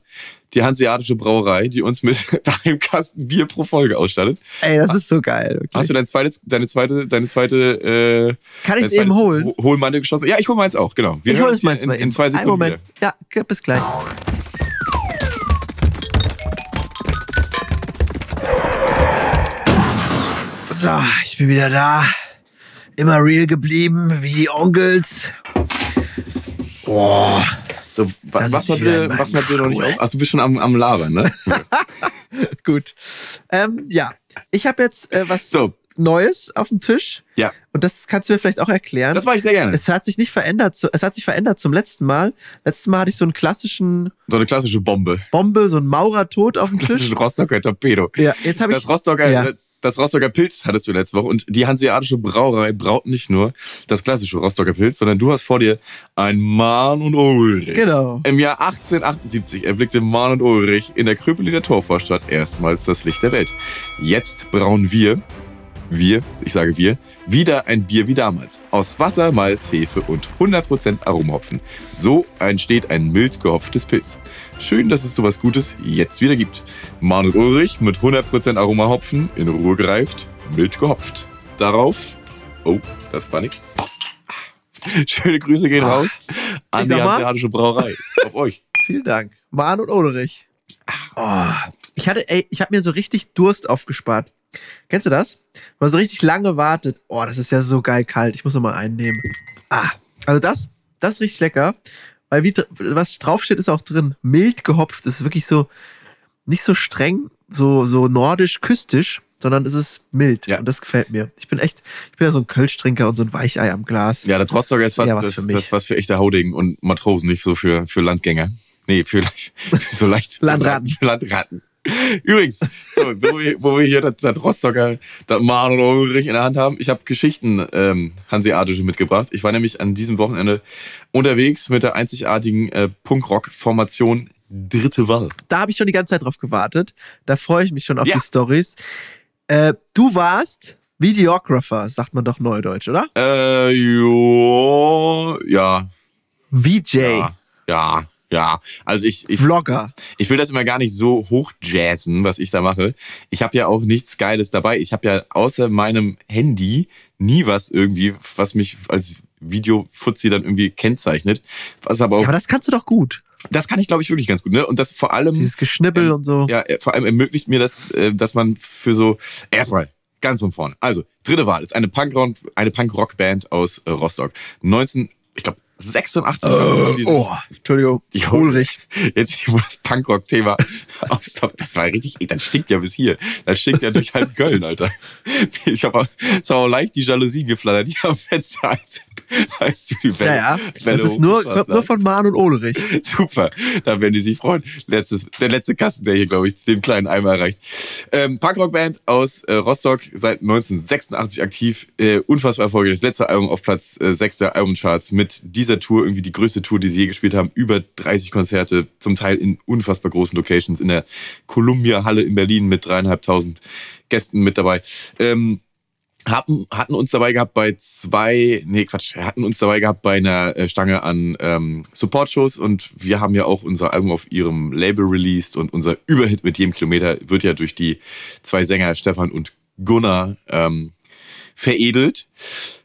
B: die Hanseatische Brauerei, die uns mit einem Kasten Bier pro Folge ausstattet.
D: Ey, das ist so geil. Wirklich.
B: Hast du dein zweites, deine zweite, deine zweite, äh,
D: Kann ich es eben holen?
B: Ho- Hohlmantel geschossen? Ja, ich hol meins auch, genau. Wir
D: ich hole es meins
B: hier
D: mal
B: in,
D: eben.
B: in zwei Sekunden
D: Moment.
B: wieder.
D: Ja, bis gleich. So, ich bin wieder da. Immer real geblieben, wie die Onkels. Boah.
B: So, was
D: wieder
B: bitte, was mal bitte noch nicht auf. Ach, du bist schon am, am Labern, ne?
D: Gut. Ähm, ja, ich habe jetzt äh, was
B: So,
D: Neues auf dem Tisch.
B: ja.
D: Und das kannst du mir vielleicht auch erklären.
B: Das mache ich sehr gerne.
D: es hat sich nicht verändert. Es hat sich verändert zum letzten Mal. Letztes Mal hatte ich so einen klassischen
B: So eine klassische Bombe.
D: Bombe, so einen Maurertod auf dem Tisch.
B: Klassischen Rostocker Torpedo.
D: Ja, jetzt habe ich.
B: Das Rostocker,
D: Ja.
B: Das Rostocker Pilz hattest du letzte Woche und die Hanseatische Brauerei braut nicht nur das klassische Rostocker Pilz, sondern du hast vor dir ein Mahn und Ulrich.
D: Genau.
B: Im Jahr 1878 erblickte Mahn und Ulrich in der Kröpeliner Torvorstadt erstmals das Licht der Welt. Jetzt brauen wir, wir, ich sage wir, wieder ein Bier wie damals. Aus Wasser, Malz, Hefe und 100% Aromhopfen. So entsteht ein mild gehopftes Pilz. Schön, dass es sowas Gutes jetzt wieder gibt. Mahn und Ulrich mit 100% Aromahopfen in Ruhe gereift, mild gehopft. Darauf, oh, das war nix. Schöne Grüße gehen raus an die Hanseatische Brauerei. Auf euch.
D: Vielen Dank. Mahn und Ulrich. Oh, ich hatte, ey, ich habe mir so richtig Durst aufgespart. Kennst du das? Wenn man so richtig lange wartet. Oh, das ist ja so geil kalt. Ich muss noch mal einen nehmen. Ah, also das, das richtig lecker. Weil wie, was draufsteht, ist auch drin. Mild gehopft. Ist wirklich so, nicht so streng, so, so nordisch, küstisch, sondern es ist mild.
B: Ja.
D: Und das gefällt mir. Ich bin echt, ich bin ja so ein Kölschtrinker und so ein Weichei am Glas.
B: Ja, der Rostocker ist was,
D: Ja, was
B: das,
D: für mich.
B: das was für echte Haudegen und Matrosen, nicht so für, für Landgänger. Nee, für, für so leicht.
D: Landratten.
B: Landratten. Übrigens, so, wo, wir, wo wir hier das, das Rostocker, das Mahn und Ulrich in der Hand haben, ich habe Geschichten ähm, hanseatische mitgebracht. Ich war nämlich an diesem Wochenende unterwegs mit der einzigartigen äh, Punkrock-Formation Dritte Wahl.
D: da habe ich schon die ganze Zeit drauf gewartet. Da freue ich mich schon auf
B: Ja.
D: die Stories. Äh, du warst Videographer, sagt man doch neudeutsch, oder?
B: Äh, jo, ja,
D: VJ,
B: ja, ja, ja. Also ich, ich,
D: Vlogger.
B: ich will das immer gar nicht so hochjazzen, was ich da mache. Ich habe ja auch nichts Geiles dabei. Ich habe ja außer meinem Handy nie was irgendwie, was mich als Videofuzzi dann irgendwie kennzeichnet. Was aber auch,
D: Ja, aber das kannst du doch gut.
B: das kann ich glaube ich wirklich ganz gut. Ne? Und das vor allem,
D: Dieses Geschnibbel
B: ähm,
D: und so.
B: ja, äh, vor allem ermöglicht mir das, äh, dass man für so erstmal ganz von vorne. Also dritte Wahl ist eine Punk-Rock-Band aus äh, Rostock. 19, ich glaube 86. haben die-
D: Oh, Entschuldigung.
B: Jo.
D: Ulrich.
B: Jetzt, wo das Punkrock-Thema aufstoppt, das war richtig, ey, das stinkt ja bis hier. Das stinkt ja durch halb Köln, Alter. Ich habe war auch leicht die Jalousien geflattert, die am Fenster als, du die Welle,
D: Ja, ja.
B: Welle
D: Das ist nur, kommt nur von Mahn und Ulrich.
B: Super, da werden die sich freuen. Letztes, der letzte Kasten, der hier, glaube ich, den kleinen Eimer erreicht. Ähm, Punkrock-Band aus äh, Rostock, seit 1986 aktiv, äh, unfassbar erfolgreich. Das letzte Album auf Platz äh, 6 der Albumcharts mit dieser Tour, irgendwie die größte Tour, die sie je gespielt haben. Über 30 Konzerte, zum Teil in unfassbar großen Locations, in der Columbia-Halle in Berlin mit dreieinhalbtausend Gästen mit dabei. Ähm, hatten, hatten uns dabei gehabt bei zwei, nee Quatsch, hatten uns dabei gehabt bei einer äh, Stange an ähm, Support-Shows und wir haben ja auch unser Album auf ihrem Label released und unser Überhit mit jedem Kilometer wird ja durch die zwei Sänger Stefan und Gunnar ähm, veredelt.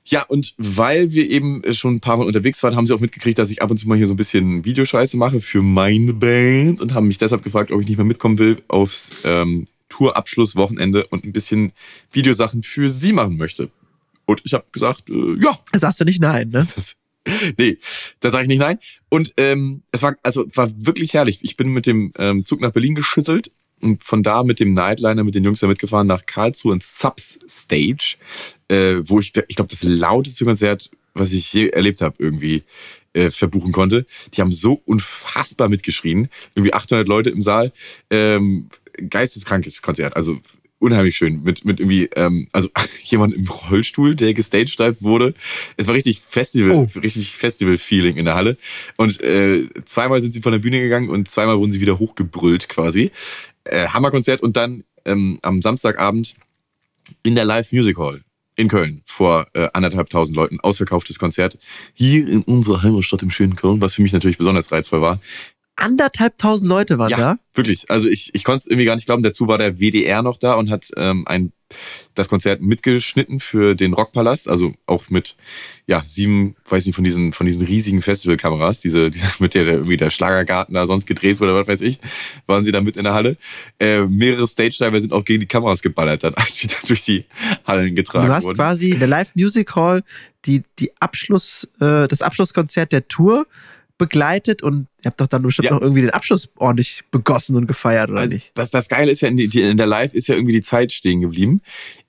B: Ja, und weil wir eben schon ein paar Mal unterwegs waren, haben sie auch mitgekriegt, dass ich ab und zu mal hier so ein bisschen Videoscheiße mache für meine Band und haben mich deshalb gefragt, ob ich nicht mehr mitkommen will aufs ähm, Tourabschlusswochenende und ein bisschen Videosachen für sie machen möchte. Und ich habe gesagt, äh, ja,
D: Da sagst du nicht nein, ne?
B: das, nee, da sage ich nicht nein. Und ähm, es war also war wirklich herrlich. Ich bin mit dem ähm, Zug nach Berlin geschüsselt und von da mit dem Nightliner mit den Jungs da mitgefahren nach Karlsruhe ins Subs Stage, äh, wo ich, ich glaube, das lauteste Konzert, was ich je erlebt habe, irgendwie äh, verbuchen konnte. Die haben so unfassbar mitgeschrien. Irgendwie 800 Leute im Saal. Ähm, geisteskrankes Konzert. Also unheimlich schön. Mit, mit irgendwie, ähm, also jemand im Rollstuhl, der gestagedived wurde. Es war richtig Festival,
D: Oh.
B: richtig Festival-Feeling in der Halle. Und äh, zweimal sind sie von der Bühne gegangen und zweimal wurden sie wieder hochgebrüllt quasi. Äh, Hammerkonzert und dann ähm, am Samstagabend in der Live Music Hall in Köln vor äh, anderthalbtausend Leuten. Ausverkauftes Konzert hier in unserer Heimatstadt im schönen Köln, was für mich natürlich besonders reizvoll war.
D: Anderthalbtausend Leute waren
B: Ja,
D: da.
B: wirklich. Also ich, ich konnte es irgendwie gar nicht glauben. Dazu war der WDR noch da und hat ähm, ein, das Konzert mitgeschnitten für den Rockpalast. Also auch mit ja sieben, weiß nicht, von diesen, von diesen riesigen Festivalkameras, diese, diese mit der, der irgendwie der Schlagergarten da sonst gedreht wurde, oder was weiß ich, waren sie da mit in der Halle. Äh, mehrere Stage-Diver sind auch gegen die Kameras geballert, dann, als sie da durch die Hallen getragen
D: Du hast
B: wurden.
D: quasi in der Live Music Hall die, die Abschluss, äh, das Abschlusskonzert der Tour begleitet und ihr habt doch dann bestimmt
B: Ja.
D: noch irgendwie den Abschluss ordentlich begossen und gefeiert, oder
B: Also,
D: nicht?
B: das, das Geile ist ja, in, die, die- in der Live ist ja irgendwie die Zeit stehen geblieben.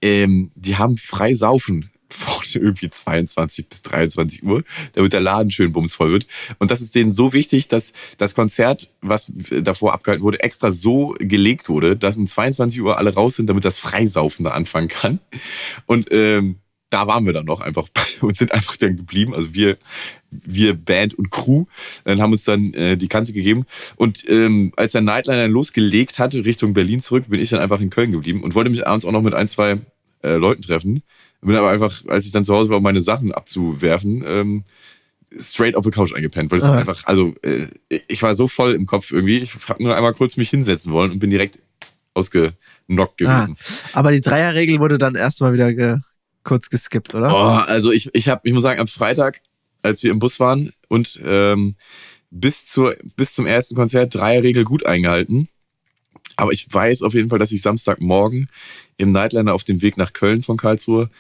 B: Ähm, die haben frei saufen von irgendwie 22 bis 23 Uhr, damit der Laden schön bumsvoll wird. Und das ist denen so wichtig, dass das Konzert, was davor abgehalten wurde, extra so gelegt wurde, dass um 22 Uhr alle raus sind, damit das Freisaufen da anfangen kann. Und ähm, da waren wir dann noch einfach und sind einfach dann geblieben. Also wir, wir Band und Crew, dann haben uns dann äh, die Kante gegeben. Und ähm, als der Nightliner losgelegt hatte Richtung Berlin zurück, bin ich dann einfach in Köln geblieben und wollte mich abends auch noch mit ein, zwei äh, Leuten treffen. Bin aber einfach, als ich dann zu Hause war, um meine Sachen abzuwerfen, ähm, straight auf der Couch eingepennt, weil es
D: Ah.
B: einfach, also äh, ich war so voll im Kopf irgendwie. Ich habe nur einmal kurz mich hinsetzen wollen und bin direkt ausgenockt
D: Ah,
B: gewesen.
D: aber die Dreierregel wurde dann erstmal wieder ge kurz geskippt, oder?
B: Oh, also ich, ich habe, ich muss sagen, am Freitag, als wir im Bus waren und ähm, bis, zur, bis zum ersten Konzert Dreierregel gut eingehalten. Aber ich weiß auf jeden Fall, dass ich Samstagmorgen im Nightliner auf dem Weg nach Köln von Karlsruhe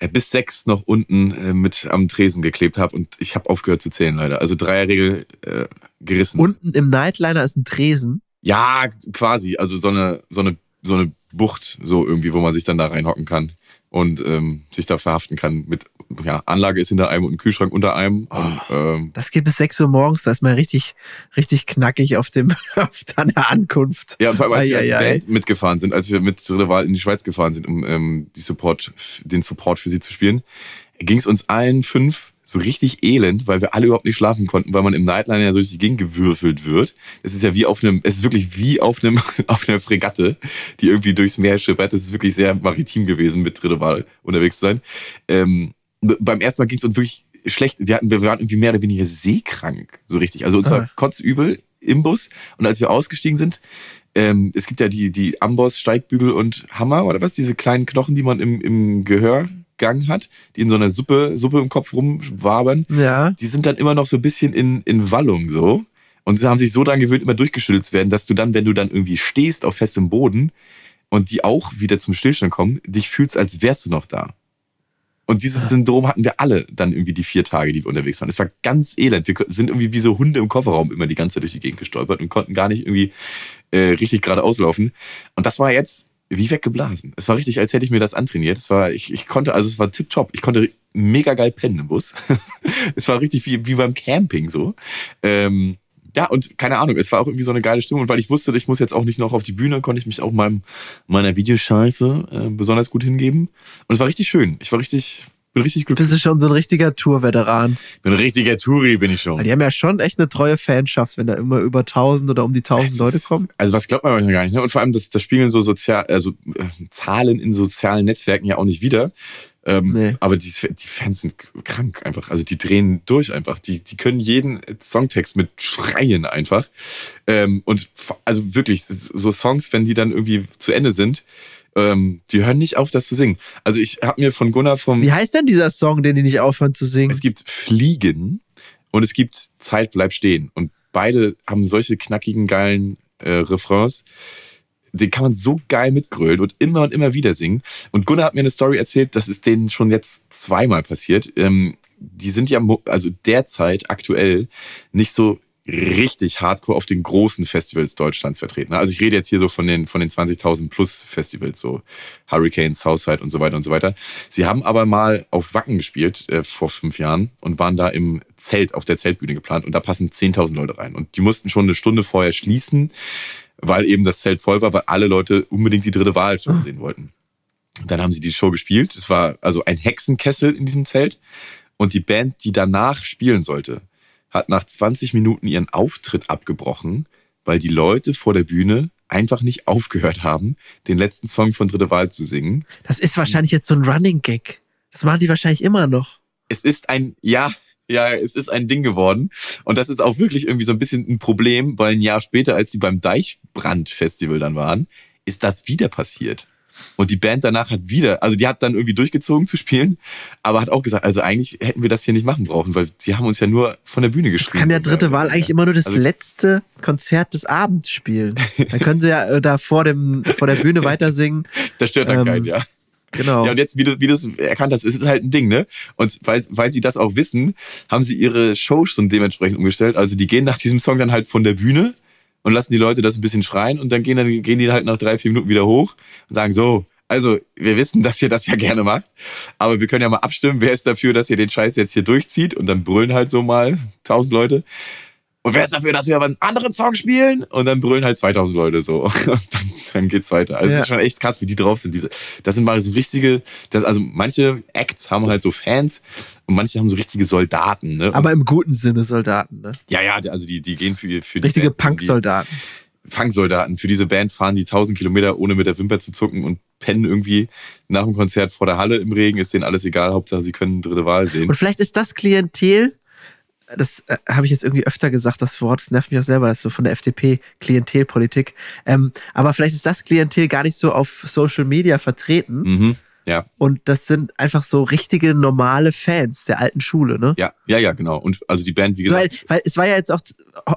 B: äh, bis sechs noch unten äh, mit am Tresen geklebt habe und ich habe aufgehört zu zählen leider. Also Dreierregel äh, gerissen.
D: Unten im Nightliner ist ein Tresen.
B: Ja, quasi. Also so eine, so eine, so eine Bucht, so irgendwie, wo man sich dann da reinhocken kann und ähm, sich da verhaften kann. Mit, ja, Anlage ist hinter einem und ein Kühlschrank unter einem. Und, ähm,
D: Das geht bis 6 Uhr morgens, da ist man richtig, richtig knackig auf dem, auf deiner Ankunft.
B: ja, und vor allem, als wir als
D: ei.
B: Band mitgefahren sind, als wir mit Rival in die Schweiz gefahren sind, um ähm, die Support, den Support für sie zu spielen, ging es uns allen fünf so richtig elend, weil wir alle überhaupt nicht schlafen konnten, weil man im Nightliner ja so durch die Gegend gewürfelt wird. Es ist ja wie auf einem, es ist wirklich wie auf einem, auf einer Fregatte, die irgendwie durchs Meer schippert. Es ist wirklich sehr maritim gewesen, mit Rival unterwegs zu sein. Ähm, beim ersten Mal ging es uns wirklich schlecht. Wir, hatten, wir waren irgendwie mehr oder weniger seekrank, so richtig. Also uns war
D: Ah.
B: kotzübel im Bus. Und als wir ausgestiegen sind, ähm, es gibt ja die, die Amboss, Steigbügel und Hammer oder was, diese kleinen Knochen, die man im, im Gehörgang hat, die in so einer Suppe, Suppe im Kopf rumwabern.
D: Ja.
B: Die sind dann immer noch so ein bisschen in, in Wallung so. Und sie haben sich so daran gewöhnt, immer durchgeschüttelt zu werden, dass du dann, wenn du dann irgendwie stehst auf festem Boden und die auch wieder zum Stillstand kommen, dich fühlst, als wärst du noch da. Und dieses Syndrom hatten wir alle dann irgendwie die vier Tage, die wir unterwegs waren. Es war ganz elend. Wir sind irgendwie wie so Hunde im Kofferraum immer die ganze Zeit durch die Gegend gestolpert und konnten gar nicht irgendwie äh, richtig geradeaus laufen. Und das war jetzt wie weggeblasen. Es war richtig, als hätte ich mir das antrainiert. Es war, ich, ich konnte, also es war tipptopp. Ich konnte mega geil pennen im Bus. es war richtig wie, wie beim Camping so. Ähm, ja, und keine Ahnung, es war auch irgendwie so eine geile Stimmung. Und weil ich wusste, ich muss jetzt auch nicht noch auf die Bühne, konnte ich mich auch meinem, meiner Videoscheiße äh, besonders gut hingeben. Und es war richtig schön. Ich war richtig, bin richtig glücklich.
D: Bist du schon so ein richtiger Tour-Veteran?
B: Bin ein richtiger Touri, bin ich schon.
D: Die haben ja schon echt eine treue Fanschaft, wenn da immer über 1000 oder um die 1000
B: Das
D: Leute
B: ist-
D: kommen.
B: Also was glaubt man manchmal gar nicht. Ne? Und vor allem, das, das spiegeln so sozial, also äh, Zahlen in sozialen Netzwerken ja auch nicht wieder. Ähm,
D: Nee.
B: Aber die, die Fans sind krank einfach. Also die drehen durch einfach. Die, die können jeden Songtext mit schreien einfach. Ähm, und also wirklich, so Songs, wenn die dann irgendwie zu Ende sind, ähm, die hören nicht auf, das zu singen. Also ich habe mir von Gunnar vom...
D: Wie heißt denn dieser Song, den die nicht aufhören zu singen?
B: Es gibt Fliegen und es gibt Zeit bleibt stehen. Und beide haben solche knackigen, geilen äh, Refrains. Den kann man so geil mitgrölen und immer und immer wieder singen. Und Gunnar hat mir eine Story erzählt, das ist denen schon jetzt zweimal passiert. Ähm, die sind ja, also derzeit aktuell nicht so richtig hardcore auf den großen Festivals Deutschlands vertreten. Also ich rede jetzt hier so von den, von den 20.000 plus Festivals, so Hurricane, Southside und so weiter und so weiter. Sie haben aber mal auf Wacken gespielt äh, vor fünf Jahren und waren da im Zelt, auf der Zeltbühne geplant und da passen 10.000 Leute rein. Und die mussten schon eine Stunde vorher schließen, weil eben das Zelt voll war, weil alle Leute unbedingt die dritte Wahl schon sehen wollten. Dann haben sie die Show gespielt. Es war also ein Hexenkessel in diesem Zelt. Und die Band, die danach spielen sollte, hat nach 20 Minuten ihren Auftritt abgebrochen, weil die Leute vor der Bühne einfach nicht aufgehört haben, den letzten Song von Dritte Wahl zu singen.
D: Das ist wahrscheinlich jetzt so ein Running Gag. Das machen die wahrscheinlich immer noch.
B: Es ist ein, ja, Ja, es ist ein Ding geworden. Und das ist auch wirklich irgendwie so ein bisschen ein Problem, weil ein Jahr später, als sie beim Deichbrand-Festival dann waren, ist das wieder passiert. Und die Band danach hat wieder, also die hat dann irgendwie durchgezogen zu spielen, aber hat auch gesagt, also eigentlich hätten wir das hier nicht machen brauchen, weil sie haben uns ja nur von der Bühne geschrieben.
D: Das kann ja dritte Wahl eigentlich immer nur das
B: Also-
D: letzte Konzert des Abends spielen. Dann können sie ja äh, da vor, dem, vor der Bühne weiter singen.
B: Das stört dann
D: Ähm,
B: keinen, ja.
D: Genau.
B: Ja, und jetzt, wie du, wie du es erkannt hast, ist es halt ein Ding, ne? Und weil, weil sie das auch wissen, haben sie ihre Shows schon dementsprechend umgestellt. Also die gehen nach diesem Song dann halt von der Bühne und lassen die Leute das ein bisschen schreien und dann gehen, dann gehen die halt nach drei, vier Minuten wieder hoch und sagen so, also wir wissen, dass ihr das ja gerne macht, aber wir können ja mal abstimmen, wer ist dafür, dass ihr den Scheiß jetzt hier durchzieht und dann brüllen halt so mal tausend Leute. Und wer ist dafür, dass wir aber einen anderen Song spielen? Und dann brüllen halt 2000 Leute so. Und dann, dann geht's weiter. Also es
D: Ja.
B: ist schon echt krass, wie die drauf sind. Diese, das sind mal so richtige, das, also manche Acts haben halt so Fans und manche haben so richtige Soldaten. Ne?
D: Aber im guten Sinne Soldaten, ne?
B: ja, ja, also die, die gehen für, für die
D: Richtige Punk-Soldaten.
B: Punk-Soldaten. Für diese Band fahren die 1000 Kilometer, ohne mit der Wimper zu zucken und pennen irgendwie nach dem Konzert vor der Halle im Regen. Ist denen alles egal. Hauptsache, sie können dritte Wahl sehen.
D: Und vielleicht ist das Klientel, das äh, habe ich jetzt irgendwie öfter gesagt, das Wort, das nervt mich auch selber, das ist so von der FDP, Klientelpolitik. Ähm, aber vielleicht ist das Klientel gar nicht so auf Social Media vertreten.
B: Mhm. Ja,
D: Und das sind einfach so richtige normale Fans der alten Schule, ne?
B: ja, ja, ja, genau. Und also die Band, wie gesagt,
D: Weil, weil es war ja jetzt auch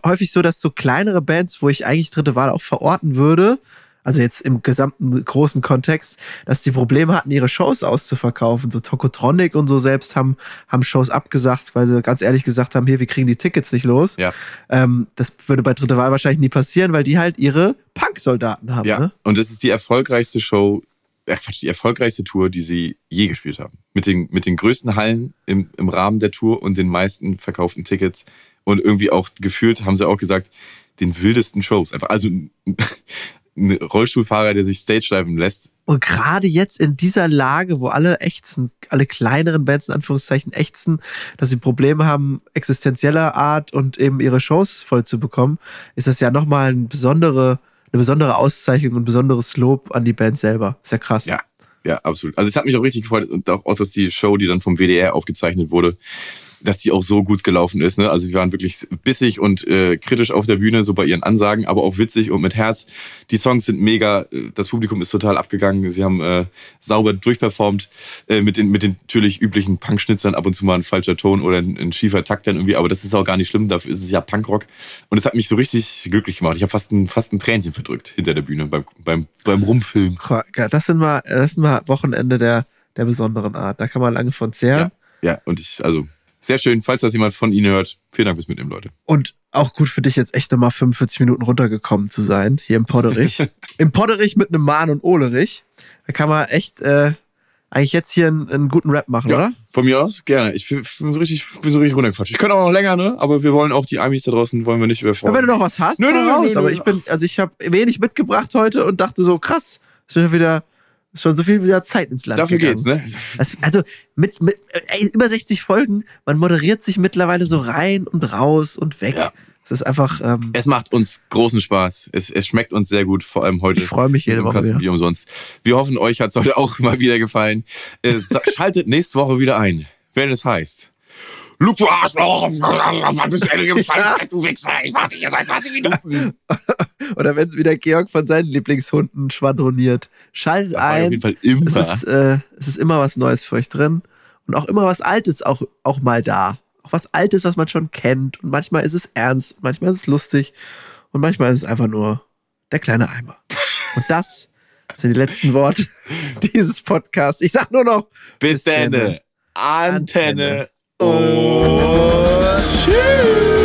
D: häufig so, dass so kleinere Bands, wo ich eigentlich dritte Wahl auch verorten würde, also jetzt im gesamten großen Kontext, dass die Probleme hatten, ihre Shows auszuverkaufen. So Tokotronic und so selbst haben, haben Shows abgesagt, weil sie ganz ehrlich gesagt haben, hier, wir kriegen die Tickets nicht los.
B: Ja.
D: Ähm, das würde bei dritte Wahl wahrscheinlich nie passieren, weil die halt ihre Punk-Soldaten haben.
B: Ja,
D: Ne?
B: und es ist die erfolgreichste Show, äh Quatsch, die erfolgreichste Tour, die sie je gespielt haben. Mit den, mit den größten Hallen im, im Rahmen der Tour und den meisten verkauften Tickets. Und irgendwie auch gefühlt, haben sie auch gesagt, den wildesten Shows. Einfach, also ein Rollstuhlfahrer, der sich stage diven lässt.
D: Und gerade jetzt in dieser Lage, wo alle ächzen, alle kleineren Bands in Anführungszeichen ächzen, dass sie Probleme haben, existenzieller Art und eben ihre Shows voll zu bekommen, ist das ja nochmal eine besondere, eine besondere Auszeichnung und ein besonderes Lob an die Band selber. Ist ja krass.
B: Ja, ja, absolut. Also es hat mich auch richtig gefreut und auch, auch, dass die Show, die dann vom WDR aufgezeichnet wurde, dass die auch so gut gelaufen ist. Ne? Also sie waren wirklich bissig und äh, kritisch auf der Bühne, so bei ihren Ansagen, aber auch witzig und mit Herz. Die Songs sind mega, äh, das Publikum ist total abgegangen. Sie haben äh, sauber durchperformt äh, mit, den, mit den natürlich üblichen Punkschnitzern, ab und zu mal ein falscher Ton oder ein, ein schiefer Takt dann irgendwie, aber das ist auch gar nicht schlimm, dafür ist es ja Punkrock. Und es hat mich so richtig glücklich gemacht. Ich habe fast ein, fast ein Tränchen verdrückt hinter der Bühne beim, beim, beim Rumfilmen.
D: Das sind mal, das sind mal Wochenende der, der besonderen Art. Da kann man lange von zehren.
B: Ja, ja, und ich, also, sehr schön. Falls das jemand von Ihnen hört, vielen Dank fürs Mitnehmen, Leute.
D: Und auch gut für dich jetzt echt nochmal 45 Minuten runtergekommen zu sein, hier im Podderich. Im Podderich mit einem Mahn und Olerich. Da kann man echt äh, eigentlich jetzt hier einen, einen guten Rap machen, oder?
B: Von mir aus, gerne. Ich bin so richtig, bin so richtig runtergequatscht. Ich könnte auch noch länger, ne? Aber wir wollen auch die Amis da draußen, wollen wir nicht
D: Ja,
B: überfordern.
D: wenn du noch was hast,
B: Nö,
D: nö,
B: nö,
D: raus.
B: nö,
D: Aber
B: nö.
D: ich bin, also ich habe wenig mitgebracht heute und dachte so, krass, ist wieder, ist schon so viel wieder Zeit ins Land
B: Dafür
D: gegangen.
B: geht's, ne?
D: Das, also mit, mit ey, über 60 Folgen, man moderiert sich mittlerweile so rein und raus und weg.
B: Ja.
D: Das ist einfach, ähm,
B: Es macht uns großen Spaß. Es, es schmeckt uns sehr gut, vor allem heute.
D: ich freue mich jede Woche wieder.
B: wie umsonst. Wir hoffen, euch hat's heute auch mal wieder gefallen. Äh, Schaltet nächste Woche wieder ein, wenn es heißt.
C: Luke, du Arschloch! Wann bist du endlich gefallen, du Wichser? Ich warte hier seit 20 Minuten.
D: Oder wenn wieder Georg von seinen Lieblingshunden schwadroniert. Schaltet
B: war auf
D: ein.
B: jeden Fall
D: Es
B: immer.
D: ist, äh, es ist immer was Neues für euch drin. Und auch immer was Altes auch, auch mal da. Auch was Altes, was man schon kennt. Und manchmal ist es ernst, manchmal ist es lustig. Und manchmal ist es einfach nur der kleine Eimer. Und das sind die letzten Worte dieses Podcasts. Ich sag nur noch
B: Bis dann.
D: Antenne.
B: Antenne.
D: Oh. tjus!